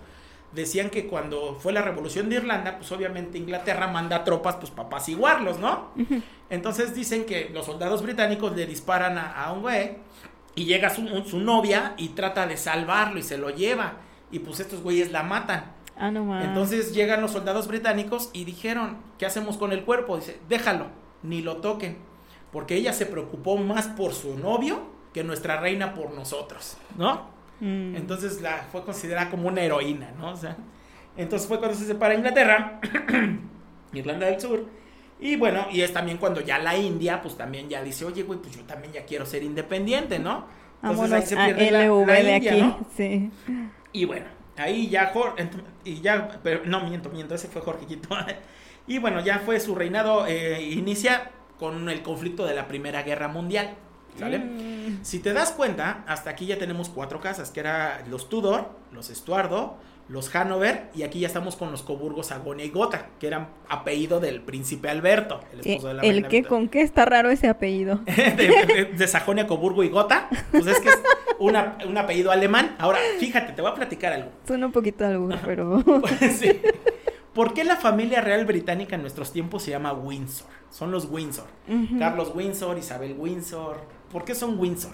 decían que cuando fue la revolución de Irlanda, pues obviamente Inglaterra manda tropas pues para apaciguarlos, ¿no? Entonces dicen que los soldados británicos le disparan a, a un güey y llega su, un- su novia y trata de salvarlo y se lo lleva. Y pues estos güeyes la matan. Ah, no más. Entonces llegan los soldados británicos y dijeron, ¿qué hacemos con el cuerpo? Dice, déjalo, ni lo toquen, porque ella se preocupó más por su novio que nuestra reina por nosotros, ¿no? Mm. Entonces la fue considerada como una heroína, ¿no? O sea, entonces fue cuando se separa Inglaterra, Irlanda del Sur, y bueno, y es también cuando ya la India, pues también ya dice, oye, güey, pues yo también ya quiero ser independiente, ¿no? Entonces Vámonos a la- LV la de India, aquí. ¿no? Sí. Y bueno, ahí ya Jorge, y ya, pero no miento, miento, ese fue Jorge Quito. y bueno, ya fue su reinado, eh, inicia con el conflicto de la Primera Guerra Mundial, ¿sale? Mm. Si te das cuenta, hasta aquí ya tenemos cuatro casas, que era los Tudor, los Estuardo, los Hanover, y aquí ya estamos con los Coburgos Sajonia y Gotha, que eran apellido del príncipe Alberto, el esposo de la ¿El reina qué? ¿Con qué está raro ese apellido? de, de- de Sajonia, Coburgo y Gotha, pues es que es una- un apellido alemán. Ahora, fíjate, te voy a platicar algo. Suena un poquito algo, pero... Sí. ¿Por qué la familia real británica en nuestros tiempos se llama Windsor? Son los Windsor. Carlos Windsor, Isabel Windsor. ¿Por qué son Windsor?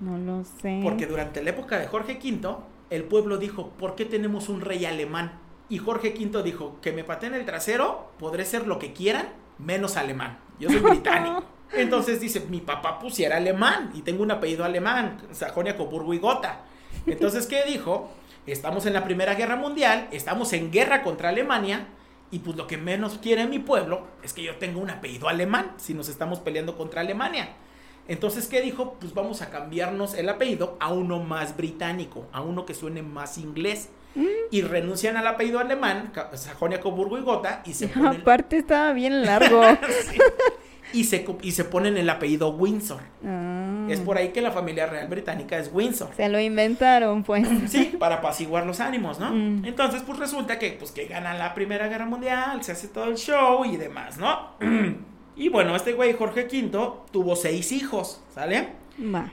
No lo sé. Porque durante la época de Jorge V, el pueblo dijo, ¿por qué tenemos un rey alemán? Y Jorge V dijo, que me pateen el trasero, podré ser lo que quieran, menos alemán. Yo soy británico. Entonces dice, mi papá pusiera alemán y tengo un apellido alemán, Sajonia, Coburgo y Gotha. Entonces, ¿qué dijo? Estamos en la Primera Guerra Mundial, estamos en guerra contra Alemania y pues lo que menos quiere mi pueblo es que yo tenga un apellido alemán si nos estamos peleando contra Alemania. Entonces, ¿qué dijo? Pues vamos a cambiarnos el apellido a uno más británico, a uno que suene más inglés. Y renuncian al apellido alemán, Sajonia, Coburgo y Gotha, y se ponen... Aparte estaba bien largo. Sí. Y se, y se ponen el apellido Windsor. Ah. Es por ahí que la familia real británica es Windsor. Se lo inventaron, pues. Sí, para apaciguar los ánimos, ¿no? Mm. Entonces, pues resulta que, pues, que ganan la Primera Guerra Mundial, se hace todo el show y demás, ¿no? y bueno, este güey, Jorge V, tuvo seis hijos, ¿sale?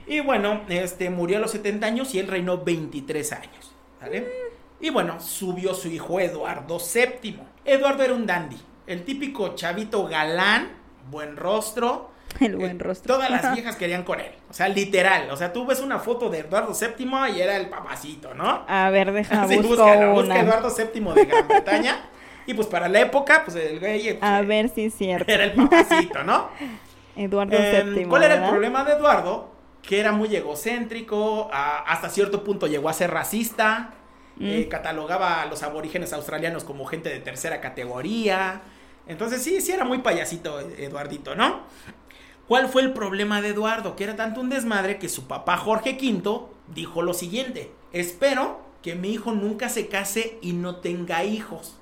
Y bueno, este murió a los 70 años y él reinó 23 años, ¿sale? Y bueno, subió su hijo Eduardo VII. Eduardo era un dandy, el típico chavito galán, buen rostro. El buen Eh, rostro. Todas las viejas querían con él, o sea, literal. O sea, tú ves una foto de Eduardo VII y era el papacito, ¿no? A ver, deja, Sí, busco busca una. Eduardo VII de Gran Bretaña. y pues para la época, pues el güey pues, A ver si es cierto. era el papacito, ¿no? Eduardo Em, VII. ¿Cuál era el problema de Eduardo? Que era muy egocéntrico, a- hasta cierto punto llegó a ser racista, eh, Mm. catalogaba a los aborígenes australianos como gente de tercera categoría. Entonces sí, sí era muy payasito eh, Eduardito, ¿no? ¿Cuál fue el problema de Eduardo? Que era tanto un desmadre que su papá Jorge V dijo lo siguiente, espero que mi hijo nunca se case y no tenga hijos.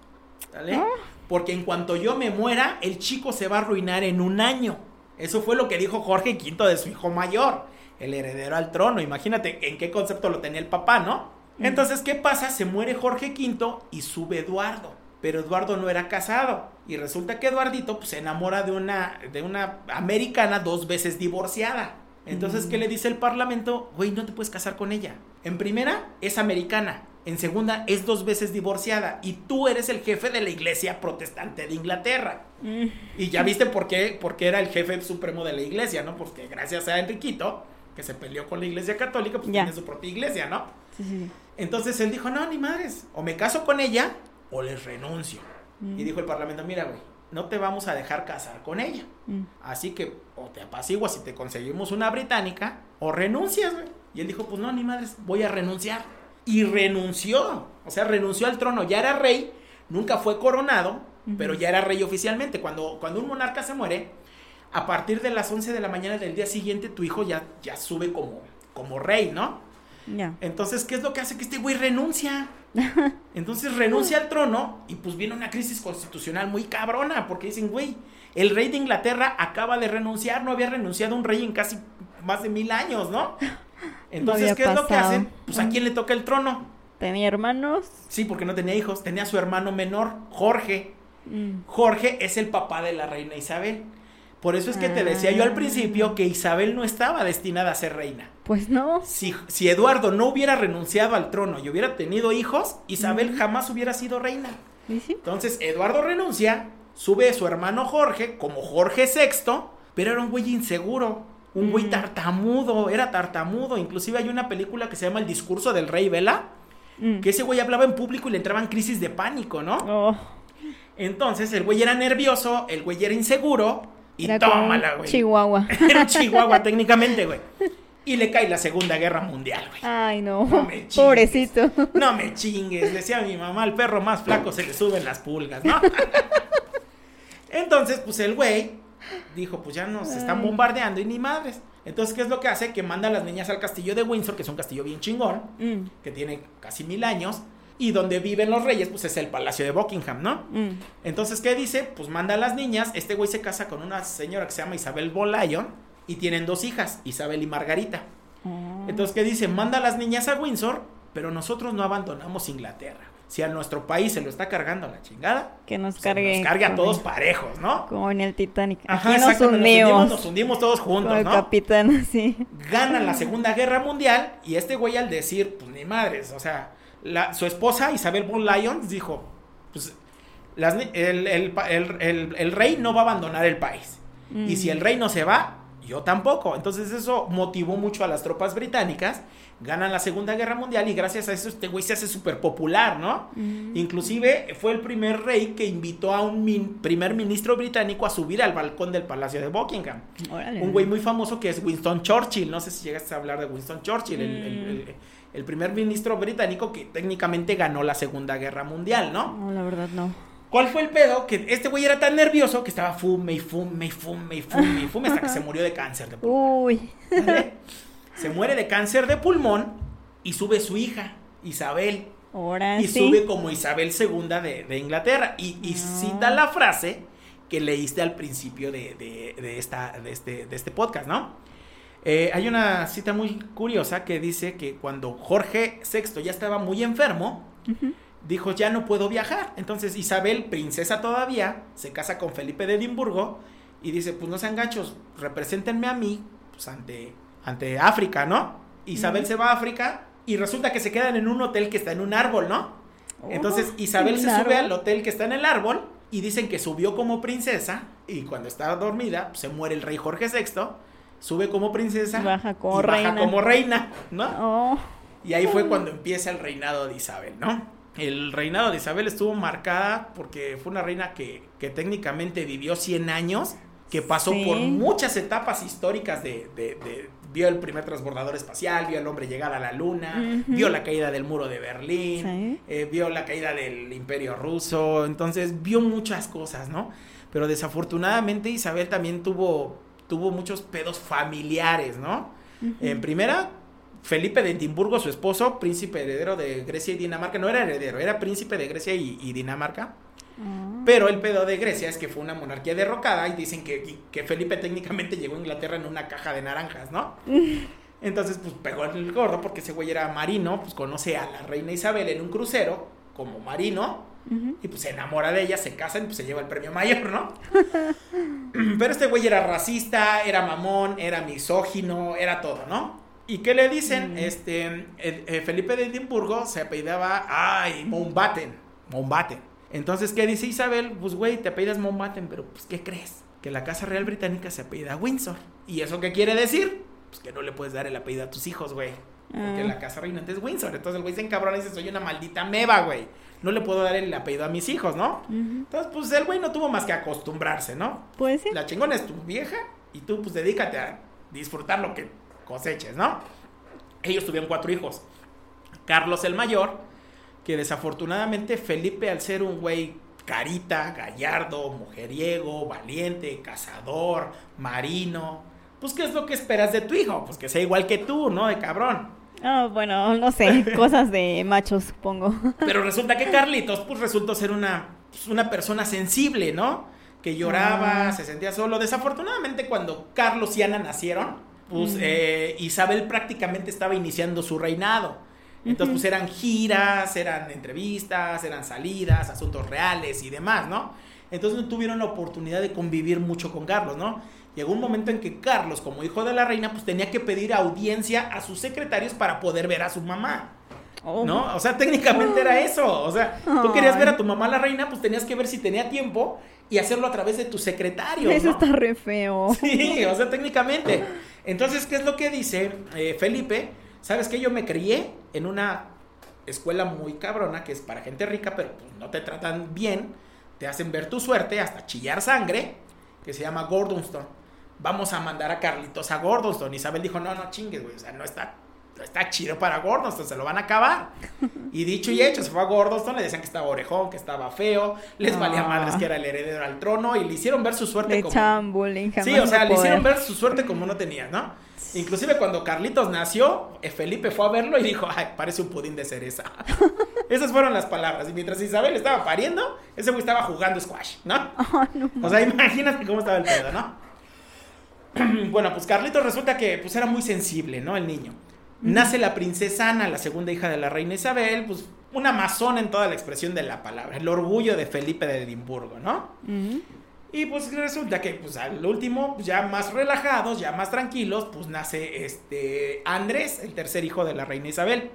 ¿Sale? Ah. Porque en cuanto yo me muera, el chico se va a arruinar en un año. Eso fue lo que dijo Jorge V de su hijo mayor, el heredero al trono. Imagínate en qué concepto lo tenía el papá, ¿no? Entonces, ¿qué pasa? Se muere Jorge V y sube Eduardo. Pero Eduardo no era casado. Y resulta que Eduardito pues, se enamora de una, de una americana dos veces divorciada. Entonces, ¿qué le dice el parlamento? Güey, no te puedes casar con ella. En primera, es americana. En segunda, es dos veces divorciada. Y tú eres el jefe de la iglesia protestante de Inglaterra. Mm. Y ya viste por qué, porque era el jefe supremo de la iglesia, ¿no? Porque gracias a Enriquito, que se peleó con la iglesia católica, pues tiene su propia iglesia, ¿no? Sí, sí, sí. Entonces él dijo, no, ni madres, o me caso con ella o les renuncio. Mm. Y dijo el parlamento, mira, güey, no te vamos a dejar casar con ella. Mm. Así que o te apaciguas si te conseguimos una británica o renuncias, güey. Y él dijo, pues no, ni madres, voy a renunciar. Y renunció, o sea, renunció al trono, ya era rey, nunca fue coronado, pero ya era rey oficialmente. Cuando, cuando un monarca se muere, a partir de las 11 de la mañana del día siguiente, tu hijo ya, ya sube como, como rey, ¿no? Entonces, ¿qué es lo que hace que este güey renuncia? Entonces renuncia al trono y pues viene una crisis constitucional muy cabrona porque dicen, güey, el rey de Inglaterra acaba de renunciar, no había renunciado un rey en casi más de mil años, ¿no? Entonces, ¿qué es lo que hacen? Pues a quién le toca el trono. Tenía hermanos. Sí, porque no tenía hijos, tenía a su hermano menor, Jorge. Mm. Jorge es el papá de la reina Isabel. Por eso es que te decía yo al principio que Isabel no estaba destinada a ser reina. Pues no. Si, si Eduardo no hubiera renunciado al trono y hubiera tenido hijos, Isabel jamás hubiera sido reina. Entonces Eduardo renuncia, sube a su hermano Jorge como Jorge VI, pero era un güey inseguro, un güey Mm. tartamudo, era tartamudo. Inclusive hay una película que se llama El discurso del rey Vela, Mm. que ese güey hablaba en público y le entraban crisis de pánico, ¿no? Oh, Entonces el güey era nervioso, el güey era inseguro y era tómala, güey. Chihuahua. Era un chihuahua técnicamente, güey. Y le cae la Segunda Guerra Mundial, güey. Ay, no. No me chingues. Pobrecito. No me chingues, decía mi mamá, al perro más flaco se le suben las pulgas, ¿no? Entonces, pues el güey dijo, pues ya nos están bombardeando y ni madres. Entonces, ¿qué es lo que hace? Que manda a las niñas al castillo de Windsor, que es un castillo bien chingón, Mm, que tiene casi mil años, y donde viven los reyes, pues es el palacio de Buckingham, ¿no? mm. Entonces, ¿qué dice? Pues manda a las niñas, este güey se casa con una señora que se llama Isabel Bolayon, y tienen dos hijas, Isabel y Margarita. Oh. Entonces, ¿qué dice? Manda a las niñas a Windsor, pero nosotros no abandonamos Inglaterra. Si a nuestro país se lo está cargando la chingada, que nos se cargue. nos cargue a todos parejos, ¿no? Como en el Titanic. Ajá, Aquí nos hundimos. nos hundimos todos juntos, el ¿no? capitán así. Ganan la Segunda Guerra Mundial y este güey al decir, pues ni madres, o sea, la- su esposa Isabel von Lyons dijo, pues las el, el rey no va a abandonar el país. Y Mm. si el rey no se va, yo tampoco. Entonces eso motivó mucho a las tropas británicas, ganan la Segunda Guerra Mundial y gracias a eso este güey se hace súper popular, ¿no? Mm. Inclusive fue el primer rey que invitó a un min- primer ministro británico a subir al balcón del Palacio de Buckingham. Órale. Un güey muy famoso que es Winston Churchill. No sé si llegaste a hablar de Winston Churchill, el, el- Mm. el- el primer ministro británico que técnicamente ganó la Segunda Guerra Mundial, ¿no? No, la verdad no. ¿Cuál fue el pedo? Que este güey era tan nervioso que estaba fume y fume y fume y fume y fume hasta que se murió de cáncer de pulmón. Uy. ¿vale? Se muere de cáncer de pulmón y sube su hija, Isabel. Ahora Y sí. sube como Isabel II de, de Inglaterra. Y, y Ah. cita la frase que leíste al principio de, de, esta, de, este, de este podcast, ¿no? Eh, hay una cita muy curiosa que dice que cuando Jorge VI ya estaba muy enfermo, dijo, ya no puedo viajar. Entonces Isabel, princesa todavía, se casa con Felipe de Edimburgo y dice, pues no sean gachos, represéntenme a mí pues, ante, ante África, ¿no? Isabel se va a África y resulta que se quedan en un hotel que está en un árbol, ¿no? Oh, Entonces Isabel se sube al hotel que está en el árbol y dicen que subió como princesa y cuando estaba dormida pues, se muere el rey Jorge VI sube como princesa baja como, y reina. Baja como reina, ¿no? Oh. Y ahí fue cuando empieza el reinado de Isabel, ¿no? El reinado de Isabel estuvo marcada porque fue una reina que, que técnicamente vivió 100 años, que pasó por muchas etapas históricas de, de, vio el primer transbordador espacial, vio al hombre llegar a la luna, vio la caída del muro de Berlín, eh, vio la caída del imperio ruso, entonces vio muchas cosas, ¿no? Pero desafortunadamente Isabel también tuvo tuvo muchos pedos familiares, ¿no? En primera, Felipe de Edimburgo, su esposo, príncipe heredero de Grecia y Dinamarca, no era heredero, era príncipe de Grecia y, Dinamarca. Ah. Pero el pedo de Grecia es que fue una monarquía derrocada y dicen que, que Felipe técnicamente llegó a Inglaterra en una caja de naranjas, ¿no? Entonces, pues pegó el gordo porque ese güey era marino, pues conoce a la reina Isabel en un crucero como marino y pues se enamora de ella, se casan y pues se lleva el premio mayor, ¿no? Pero este güey era racista, era mamón, era misógino, era todo, ¿no? ¿Y qué le dicen? Este, eh, Felipe de Edimburgo se apellidaba, ay, Mountbatten, Mountbatten. Entonces, ¿qué dice Isabel? Pues, güey, te apellidas Mountbatten, pero pues, ¿qué crees? Que la Casa Real Británica se apellida Windsor. ¿Y eso qué quiere decir? Pues que no le puedes dar el apellido a tus hijos, güey. Porque ah. la casa reinante es Windsor. Entonces el güey se encabrona y dice, soy una maldita meba, güey no le puedo dar el apellido a mis hijos, ¿no? Entonces, pues el güey no tuvo más que acostumbrarse, ¿no? Pues sí. La chingona es tu vieja y tú, pues dedícate a disfrutar lo que coseches, ¿no? Ellos tuvieron cuatro hijos. Carlos el mayor, que desafortunadamente Felipe, al ser un güey carita, gallardo, mujeriego, valiente, cazador, marino, pues ¿qué es lo que esperas de tu hijo? Pues que sea igual que tú, ¿no? De cabrón. Ah, bueno, no sé, cosas de machos, supongo. Pero resulta que Carlitos, pues resultó ser una, pues, una persona sensible, ¿no? Que lloraba, ah. se sentía solo. Desafortunadamente, cuando Carlos y Ana nacieron, pues eh, Isabel prácticamente estaba iniciando su reinado. Entonces, pues eran giras, eran entrevistas, eran salidas, asuntos reales y demás, ¿no? Entonces no tuvieron la oportunidad de convivir mucho con Carlos, ¿no? Llegó un momento en que Carlos, como hijo de la reina, pues tenía que pedir audiencia a sus secretarios para poder ver a su mamá. Oh. ¿No? O sea, técnicamente era eso. O sea, tú querías ver a tu mamá la reina, pues tenías que ver si tenía tiempo y hacerlo a través de tu secretario. Eso está re feo. Sí, o sea, técnicamente. Entonces, ¿qué es lo que dice eh, Felipe? ¿Sabes que Yo me crié en una escuela muy cabrona que es para gente rica, pero pues, no te tratan bien, te hacen ver tu suerte hasta chillar sangre, que se llama Gordonstone vamos a mandar a Carlitos a Gordonston. Isabel dijo, no, no chingues, güey, o sea, no está, está chido para Gordonston, se lo van a acabar. Y dicho y hecho, se fue a Gordonston, le decían que estaba orejón, que estaba feo, les valía ah. madres que era el heredero al trono y le hicieron ver su suerte como... sí, o sea, le hicieron ver su suerte como no tenía, ¿no? Inclusive cuando Carlitos nació, eh, Felipe fue a verlo y dijo, ay, parece un pudín de cereza. Esas fueron las palabras. Y mientras Isabel estaba pariendo, ese güey estaba jugando squash, ¿no? No o sea, imagínate cómo estaba el pedo, ¿no? bueno, pues Carlitos resulta que pues era muy sensible, ¿no? El niño. Nace la princesa Ana, la segunda hija de la reina Isabel, pues una amazona en toda la expresión de la palabra, el orgullo de Felipe de Edimburgo, ¿no? Y pues resulta que pues al último, ya más relajados, ya más tranquilos, pues nace este Andrés, el tercer hijo de la reina Isabel.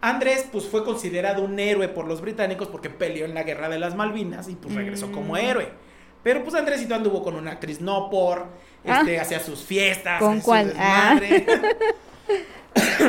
Andrés pues fue considerado un héroe por los británicos porque peleó en la guerra de las Malvinas y pues regresó como mm. héroe. Pero pues Andrésito anduvo con una actriz no por, ah. este, hacía sus fiestas. ¿Con cuál? Ah.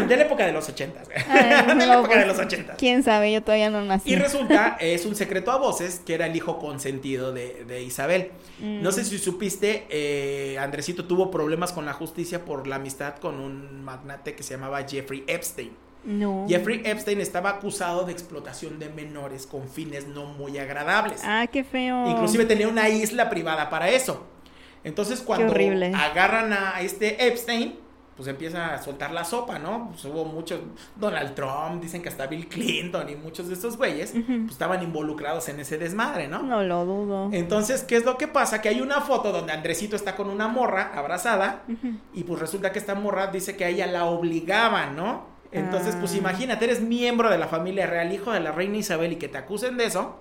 De la época de los ochentas. de la época de pues, los ochentas. Quién sabe, yo todavía no nací. Y resulta, es un secreto a voces, que era el hijo consentido de, Isabel. No sé mm. si supiste, eh, Andresito tuvo problemas con la justicia por la amistad con un magnate que se llamaba Jeffrey Epstein. No. Jeffrey Epstein estaba acusado de explotación de menores con fines no muy agradables. Ah, qué feo. Inclusive tenía una isla privada para eso. Entonces cuando agarran a este Epstein, pues empieza a soltar la sopa, ¿no? Pues hubo muchos, Donald Trump, dicen que hasta Bill Clinton y muchos de estos güeyes, pues estaban involucrados en ese desmadre, ¿no? No lo dudo. Entonces, ¿qué es lo que pasa? Que hay una foto donde Andresito está con una morra abrazada y pues resulta que esta morra dice que a ella la obligaban, ¿no? Entonces, pues Ah. imagínate, eres miembro de la familia real, hijo de la reina Isabel y que te acusen de eso.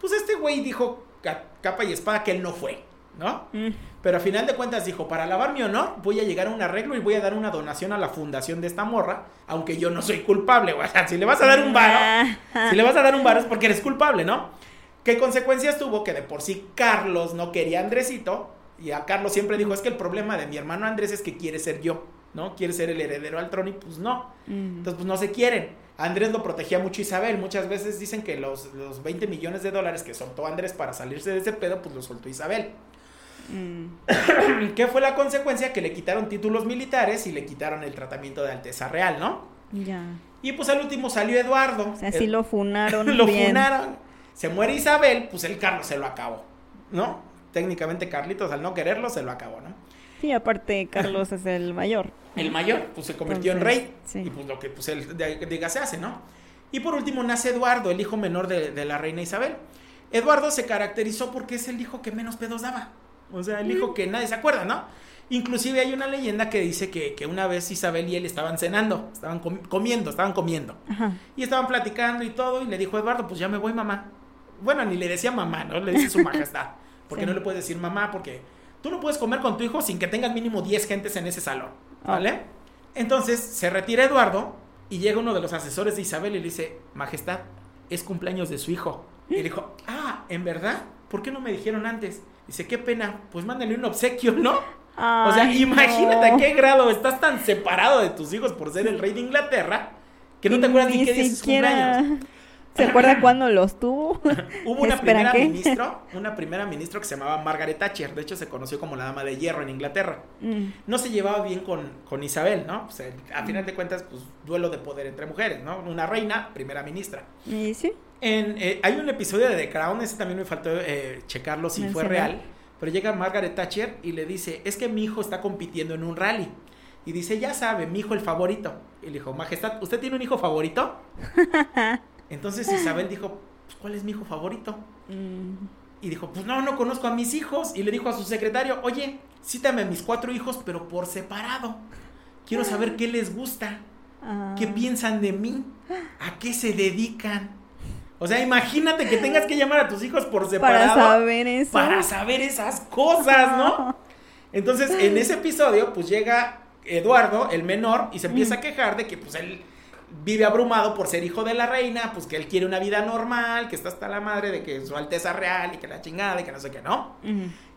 Pues este güey dijo ca- capa y espada que él no fue, ¿no? Mm. Pero a final de cuentas dijo, para lavar mi honor, voy a llegar a un arreglo y voy a dar una donación a la fundación de esta morra, aunque yo no soy culpable, güey. O sea, si le vas a dar un varo, si le vas a dar un varo es porque eres culpable, ¿no? ¿Qué consecuencias tuvo? Que de por sí Carlos no quería a Andresito y a Carlos siempre dijo, es que el problema de mi hermano Andrés es que quiere ser yo, ¿no? Quiere ser el heredero al trono y pues no. Mm. Entonces, pues no se quieren. Andrés lo protegía mucho Isabel. Muchas veces dicen que los, los 20 millones de dólares que soltó Andrés para salirse de ese pedo, pues lo soltó Isabel. Mm. ¿Qué fue la consecuencia? Que le quitaron títulos militares y le quitaron el tratamiento de Alteza Real, ¿no? Ya. Y pues al último salió Eduardo. O sea, sí El- lo funaron lo bien. funaron. Se muere Isabel, pues el Carlos se lo acabó, ¿no? Técnicamente Carlitos al no quererlo se lo acabó, ¿no? Sí, aparte Carlos es el mayor. El mayor, pues se convirtió en rey. sí. Y pues lo que pues él diga se hace, ¿no? Y por último nace Eduardo, el hijo menor de, de la reina Isabel. Eduardo se caracterizó porque es el hijo que menos pedos daba. O sea, el hijo que nadie se acuerda, ¿no? Inclusive hay una leyenda que dice que, que una vez Isabel y él estaban cenando, estaban com- comiendo, estaban comiendo. Ajá. Y estaban platicando y todo, y le dijo Eduardo, pues ya me voy, mamá. Bueno, ni le decía mamá, ¿no? Le dice su majestad. Porque Sí. no le puedes decir mamá, porque tú no puedes comer con tu hijo sin que tengas mínimo 10 gentes en ese salón, ¿vale? Entonces se retira Eduardo y llega uno de los asesores de Isabel y le dice, majestad, es cumpleaños de su hijo. Y le dijo, ah, ¿en verdad? ¿Por qué no me dijeron antes? Dice, qué pena, pues mándale un obsequio, ¿no? o sea, imagínate no. a qué grado estás tan separado de tus hijos por ser el rey de Inglaterra que no te acuerdas ni qué día es siquiera cumpleaños. ¿Se acuerda cuándo los tuvo? Hubo una primera ¿qué? ministro, una primera ministro que se llamaba Margaret Thatcher, de hecho se conoció como la dama de hierro en Inglaterra. Mm. No se llevaba bien con, con Isabel, ¿no? O sea, a final de cuentas, pues duelo de poder entre mujeres, ¿no? Una reina, primera ministra. ¿Y sí? En, eh, hay un episodio de The Crown, ese también me faltó eh, checarlo si fue real, pero llega Margaret Thatcher y le dice, es que mi hijo está compitiendo en un rally. Y dice, ya sabe, mi hijo el favorito. Y le dijo, Majestad, ¿usted tiene un hijo favorito? Entonces Isabel dijo, pues, ¿cuál es mi hijo favorito? Mm. Y dijo, pues no, no conozco a mis hijos. Y le dijo a su secretario, oye, cítame a mis cuatro hijos, pero por separado. Quiero saber qué les gusta, Ah. qué piensan de mí, a qué se dedican. O sea, imagínate que tengas que llamar a tus hijos por separado. Para saber eso. para saber esas cosas, ¿no? Entonces, en ese episodio, pues llega Eduardo, el menor, y se empieza a quejar de que, pues, él vive abrumado por ser hijo de la reina, pues, que él quiere una vida normal, que está hasta la madre de que su alteza real y que la chingada y que no sé qué, ¿no?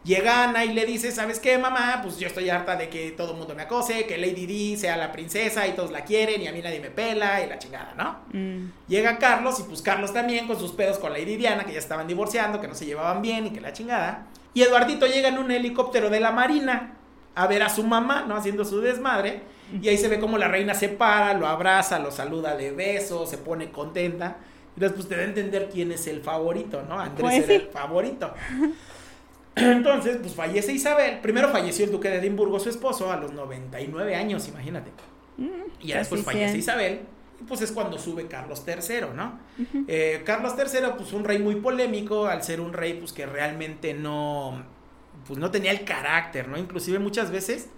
Llega Ana y le dice, ¿sabes qué, mamá? Pues yo estoy harta de que todo el mundo me acose, que Lady Di sea la princesa y todos la quieren y a mí nadie me pela y la chingada, ¿no? Mm. Llega Carlos y pues Carlos también con sus pedos con Lady Diana, que ya estaban divorciando, que no se llevaban bien y que la chingada. Y Eduardito llega en un helicóptero de la Marina a ver a su mamá, ¿no? Haciendo su desmadre. Y ahí se ve como la reina se para, lo abraza, lo saluda de besos, se pone contenta. Y después te da a entender quién es el favorito, ¿no? Andrés Pues era sí. el favorito. Entonces, pues fallece Isabel. Primero falleció el duque de Edimburgo, su esposo, a los 99 años, imagínate. Mm. Y ya después fallece sea. Isabel. Y pues es cuando sube Carlos III, ¿no? Eh, Carlos III, pues un rey muy polémico, al ser un rey, pues que realmente no, pues no tenía el carácter, ¿no? Inclusive muchas veces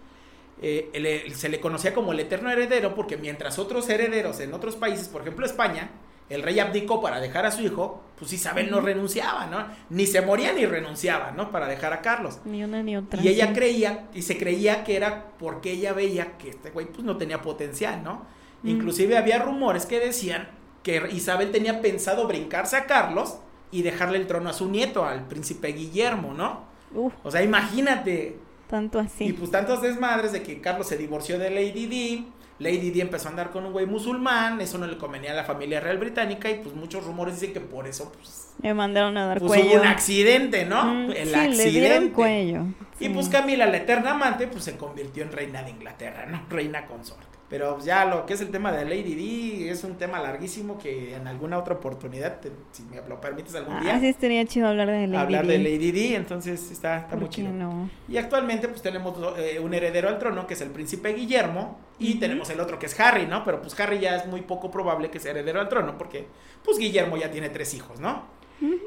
eh, se le conocía como el eterno heredero, porque mientras otros herederos en otros países, por ejemplo España, el rey abdicó para dejar a su hijo, pues Isabel no renunciaba, ¿no? Ni se moría ni renunciaba, ¿no? Para dejar a Carlos. Ni una ni otra. Y ella creía, y se creía que era porque ella veía que este güey pues no tenía potencial, ¿no? Mm. Inclusive había rumores que decían que Isabel tenía pensado brincarse a Carlos y dejarle el trono a su nieto, al príncipe Guillermo, ¿no? Uf, O sea, imagínate. tanto así. Y pues tantos desmadres de que Carlos se divorció de Lady Di, Lady Di empezó a andar con un güey musulmán, eso no le convenía a la familia real británica y pues muchos rumores dicen que por eso pues, Me mandaron a dar pues, cuello. hubo un accidente, ¿no? Mm, El sí, accidente. le dieron cuello. Y pues Camila, la eterna amante, pues se convirtió en reina de Inglaterra, ¿no? Reina consorte. Pero ya lo que es el tema de Lady D es un tema larguísimo que en alguna otra oportunidad, te- si me lo permites algún día, Ah, sí estaría chido hablar de Lady hablar Di. de Lady D, entonces está, está ¿Por muy chido. no? Y actualmente pues tenemos eh, un heredero al trono que es el príncipe Guillermo y tenemos el otro que es Harry, ¿no? Pero pues Harry ya es muy poco probable que sea heredero al trono porque pues Guillermo ya tiene tres hijos, ¿no?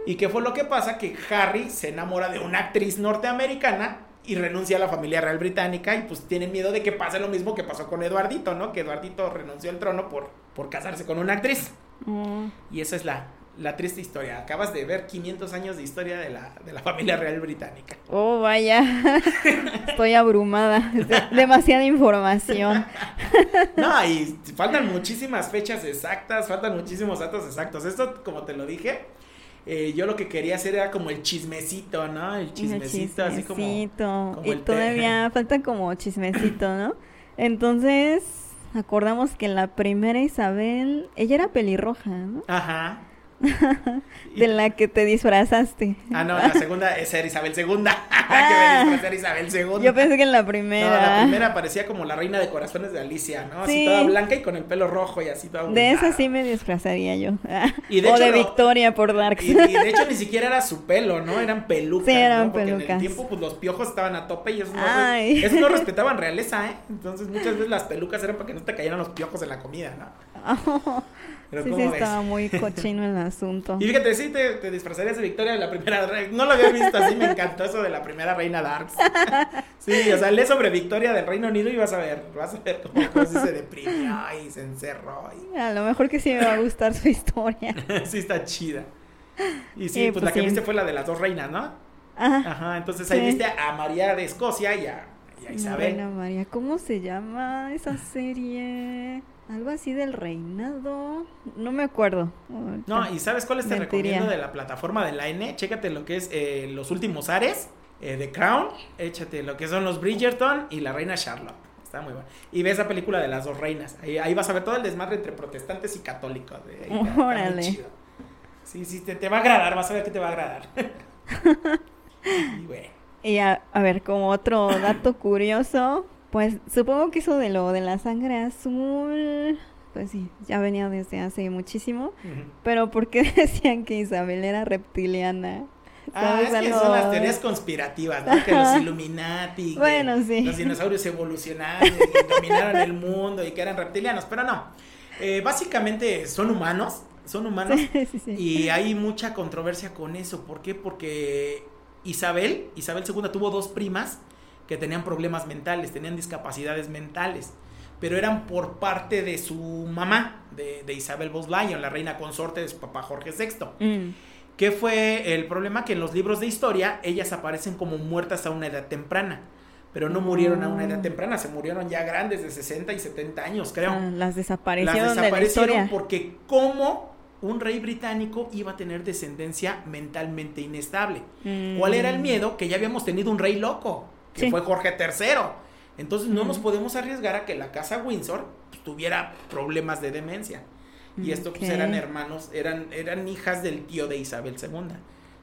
¿Y qué fue lo que pasa? Que Harry se enamora de una actriz norteamericana y renuncia a la familia real británica y pues tienen miedo de que pase lo mismo que pasó con Eduardito, ¿no? Que Eduardito renunció al trono por, por casarse con una actriz. Oh, Y esa es la, la triste historia. Acabas de ver 500 años de historia de la, de la familia real británica. oh, vaya. Estoy abrumada. Demasiada información. No, y faltan muchísimas fechas exactas, faltan muchísimos datos exactos. Esto, como te lo dije, eh, yo lo que quería hacer era como el chismecito, ¿no? El chismecito, así como... Como y el té. todavía falta como chismecito, ¿no? Entonces, acordamos que la primera Isabel, ella era pelirroja, ¿no? Ajá. De la que te disfrazaste. Ah, no, la segunda es ser Isabel II. que Ah. me disfrazé de Isabel II. Yo pensé que en la No, primera. la primera parecía como la reina de corazones de Alicia, ¿no? Así Sí. toda blanca y con el pelo rojo y así toda De esa sí me disfrazaría yo. Y de o hecho de Victoria por Darks. Y, y de hecho ni siquiera era su pelo, ¿no? Eran pelucas, Sí, eran ¿no? Porque en el pelucas. tiempo pues los piojos estaban a tope y esos no, Ay. esos no respetaban realeza, ¿eh? Entonces muchas veces las pelucas eran para que no te cayeran los piojos en la comida, ¿no? Pero sí, ¿cómo sí, ves? estaba muy cochino el asunto. Y fíjate, sí, te, te disfrazarías de Victoria de la primera reina. No lo había visto así, me encantó eso de la primera reina Darks. Sí, o sea, lee sobre Victoria del Reino Unido y vas a ver, vas a ver cómo, cómo sí se deprimió y se encerró. Y... A lo mejor que sí me va a gustar su historia. sí, está chida. Y sí, Sí, pues, pues la que sí. viste fue la de las dos reinas, ¿no? Ajá. Ajá, entonces ahí Sí. viste a María de Escocia y a, y a Isabel. Reina María, ¿cómo se llama esa serie? Algo así del reinado. No me acuerdo. No, y ¿sabes cuál te Mentiría. recomiendo de la plataforma de la N? Chécate lo que es eh, Los Últimos Ares, eh, The Crown, échate lo que son los Bridgerton y la Reina Charlotte. Está muy bueno. Y ves la película de las dos reinas. Ahí, ahí vas a ver todo el desmadre entre protestantes y católicos. eh, está- Órale. chido. Sí, sí, te, te va a agradar, vas a ver que te va a agradar. y bueno. Y a, a ver, como otro dato curioso, pues supongo que eso de lo de la sangre azul, pues sí, ya venía desde hace muchísimo. Pero ¿por qué decían que Isabel era reptiliana? Ah, es ¿Sabes que son las teorías conspirativas, ¿no? Que los Illuminati, que Bueno, sí. los dinosaurios evolucionaron y dominaron el mundo y que eran reptilianos, pero no. Eh, básicamente son humanos, son humanos Sí, sí, sí. y hay mucha controversia con eso. ¿Por qué? Porque Isabel, Isabel II tuvo dos primas que tenían problemas mentales, tenían discapacidades mentales, pero eran por parte de su mamá, de, de Isabel Boslyon, la reina consorte de su papá Jorge VI. Mm. ¿Qué fue el problema? Que en los libros de historia ellas aparecen como muertas a una edad temprana. Pero no murieron a una edad Oh. temprana, se murieron ya grandes de 60 y 70 años, creo. Ah, las Las desaparecieron de la desaparecieron historia. porque cómo un rey británico iba a tener descendencia mentalmente inestable. ¿Cuál era el Mm. miedo? Que ya habíamos tenido un rey loco, que Sí. fue Jorge III. Entonces no Mm. nos podemos arriesgar a que la casa Windsor pues, tuviera problemas de demencia. Y esto pues eran hermanos, eran, eran hijas del tío de Isabel II.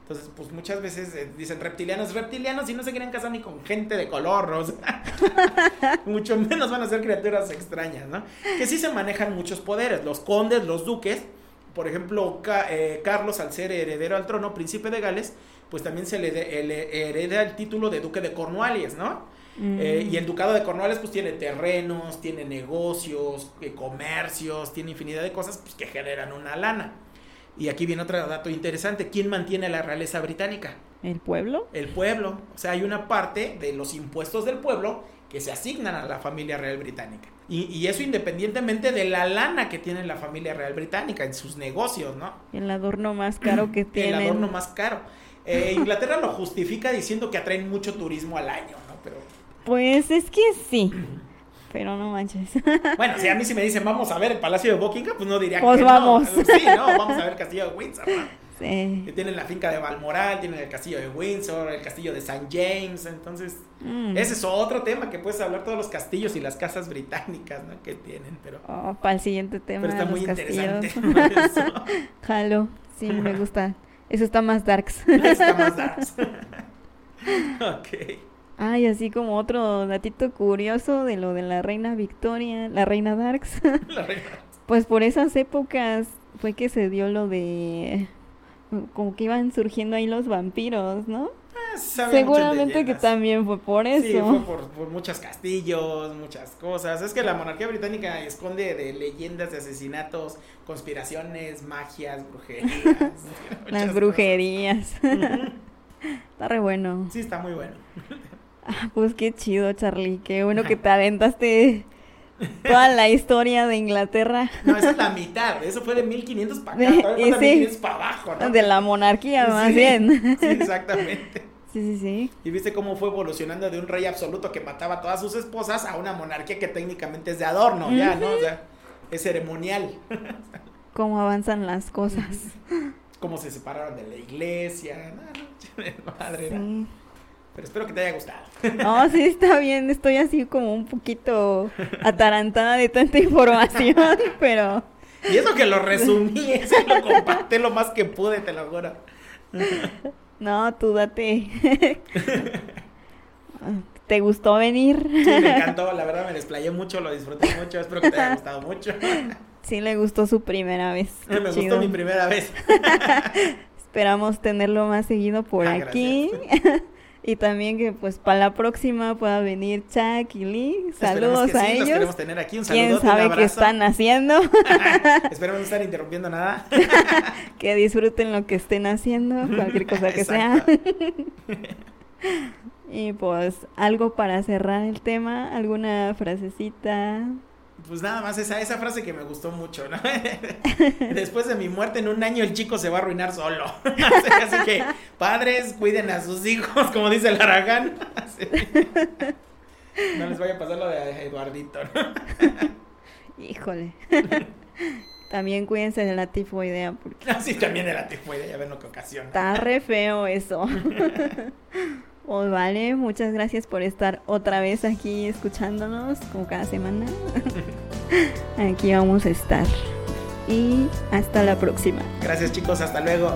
Entonces, pues muchas veces eh, dicen reptilianos, reptilianos y no se quieren casar ni con gente de color, o sea, mucho menos van a ser criaturas extrañas, ¿no? Que sí se manejan muchos poderes, los condes, los duques, por ejemplo, Ca- eh, Carlos al ser heredero al trono, príncipe de Gales, pues también se le, de- le hereda el título de duque de Cornualles, ¿no? Mm. Eh, y el ducado de Cornualles pues tiene terrenos, tiene negocios, eh, comercios, tiene infinidad de cosas pues, que generan una lana. Y aquí viene otro dato interesante. ¿Quién mantiene la realeza británica? ¿El pueblo? El pueblo. O sea, hay una parte de los impuestos del pueblo que se asignan a la familia real británica. Y, y eso independientemente de la lana que tiene la familia real británica en sus negocios, ¿no? El adorno más caro que El tienen. adorno más caro. Eh, Inglaterra lo justifica diciendo que atraen mucho turismo al año, ¿no? Pero Pues es que sí. Pero no manches. Bueno, si a mí si me dicen vamos a ver el Palacio de Buckingham, pues no diría Pues que vamos. no. Sí, no, vamos a ver el Castillo de Windsor, ¿no? sí. Que tienen la finca de Balmoral, tienen el Castillo de Windsor, el Castillo de St. James, entonces Mm. ese es otro tema que puedes hablar todos los castillos y las casas británicas, ¿no? Que tienen, pero, Oh, para el siguiente tema. pero está muy castillos. interesante. Jalo. Sí, me gusta. Eso está más darks. Está más darks. ok. Ay, así como otro datito curioso de lo de la reina Victoria, la reina Darks. La reina. Pues por esas épocas fue que se dio lo de como que iban surgiendo ahí los vampiros, ¿no? Ah, Seguramente que también fue por eso. Sí, fue por, por muchos castillos, muchas cosas. Es que la monarquía británica esconde de leyendas de asesinatos, conspiraciones, magias, brujerías. Las brujerías. Está re bueno. Sí, está muy bueno. Ah, Pues qué chido, Charlie. Qué bueno que te aventaste toda la historia de Inglaterra, No, esa es la mitad. Eso fue de 1500 para acá. Todavía y falta sí. 1500 para abajo, ¿no? de la monarquía más bien. Sí, exactamente. Sí, sí, sí. Y viste cómo fue evolucionando de un rey absoluto que mataba a todas sus esposas a una monarquía que técnicamente es de adorno, ya, ¿no? O sea, es ceremonial. Cómo avanzan las cosas. Cómo se separaron de la iglesia. No, no, madre. Sí. Pero espero que te haya gustado. No, sí, está bien. Estoy así como un poquito atarantada de tanta información, pero Y eso que lo resumí, eso lo compacté lo más que pude, te lo juro. no, tú date. ¿Te gustó venir? Sí, me encantó, la verdad me desplayé mucho, lo disfruté mucho, espero que te haya gustado mucho. Sí, le gustó su primera vez. Qué Me chido. gustó mi primera vez. Esperamos tenerlo más seguido por Ah, aquí. Y también que pues para la próxima pueda venir Chuck y Lee. Saludos que a sí, Los ellos. queremos tener aquí, un saludo, ¿Quién sabe qué están haciendo? Esperemos no estar interrumpiendo nada. que disfruten lo que estén haciendo, cualquier cosa que sea. Y pues algo para cerrar el tema, alguna frasecita. Pues nada más esa, esa frase que me gustó mucho, ¿no? Después de mi muerte en un año el chico se va a arruinar solo. Así, que padres cuiden a sus hijos, como dice el Aragán. No les vaya a pasar lo de Eduardito, ¿no? Híjole. También cuídense de la tifoidea porque Así también de la tifoide, ya ven lo que ocasiona. está re feo eso. Pues vale, muchas gracias por estar otra vez aquí escuchándonos como cada semana. Aquí vamos a estar. Y hasta la próxima. Gracias chicos, hasta luego.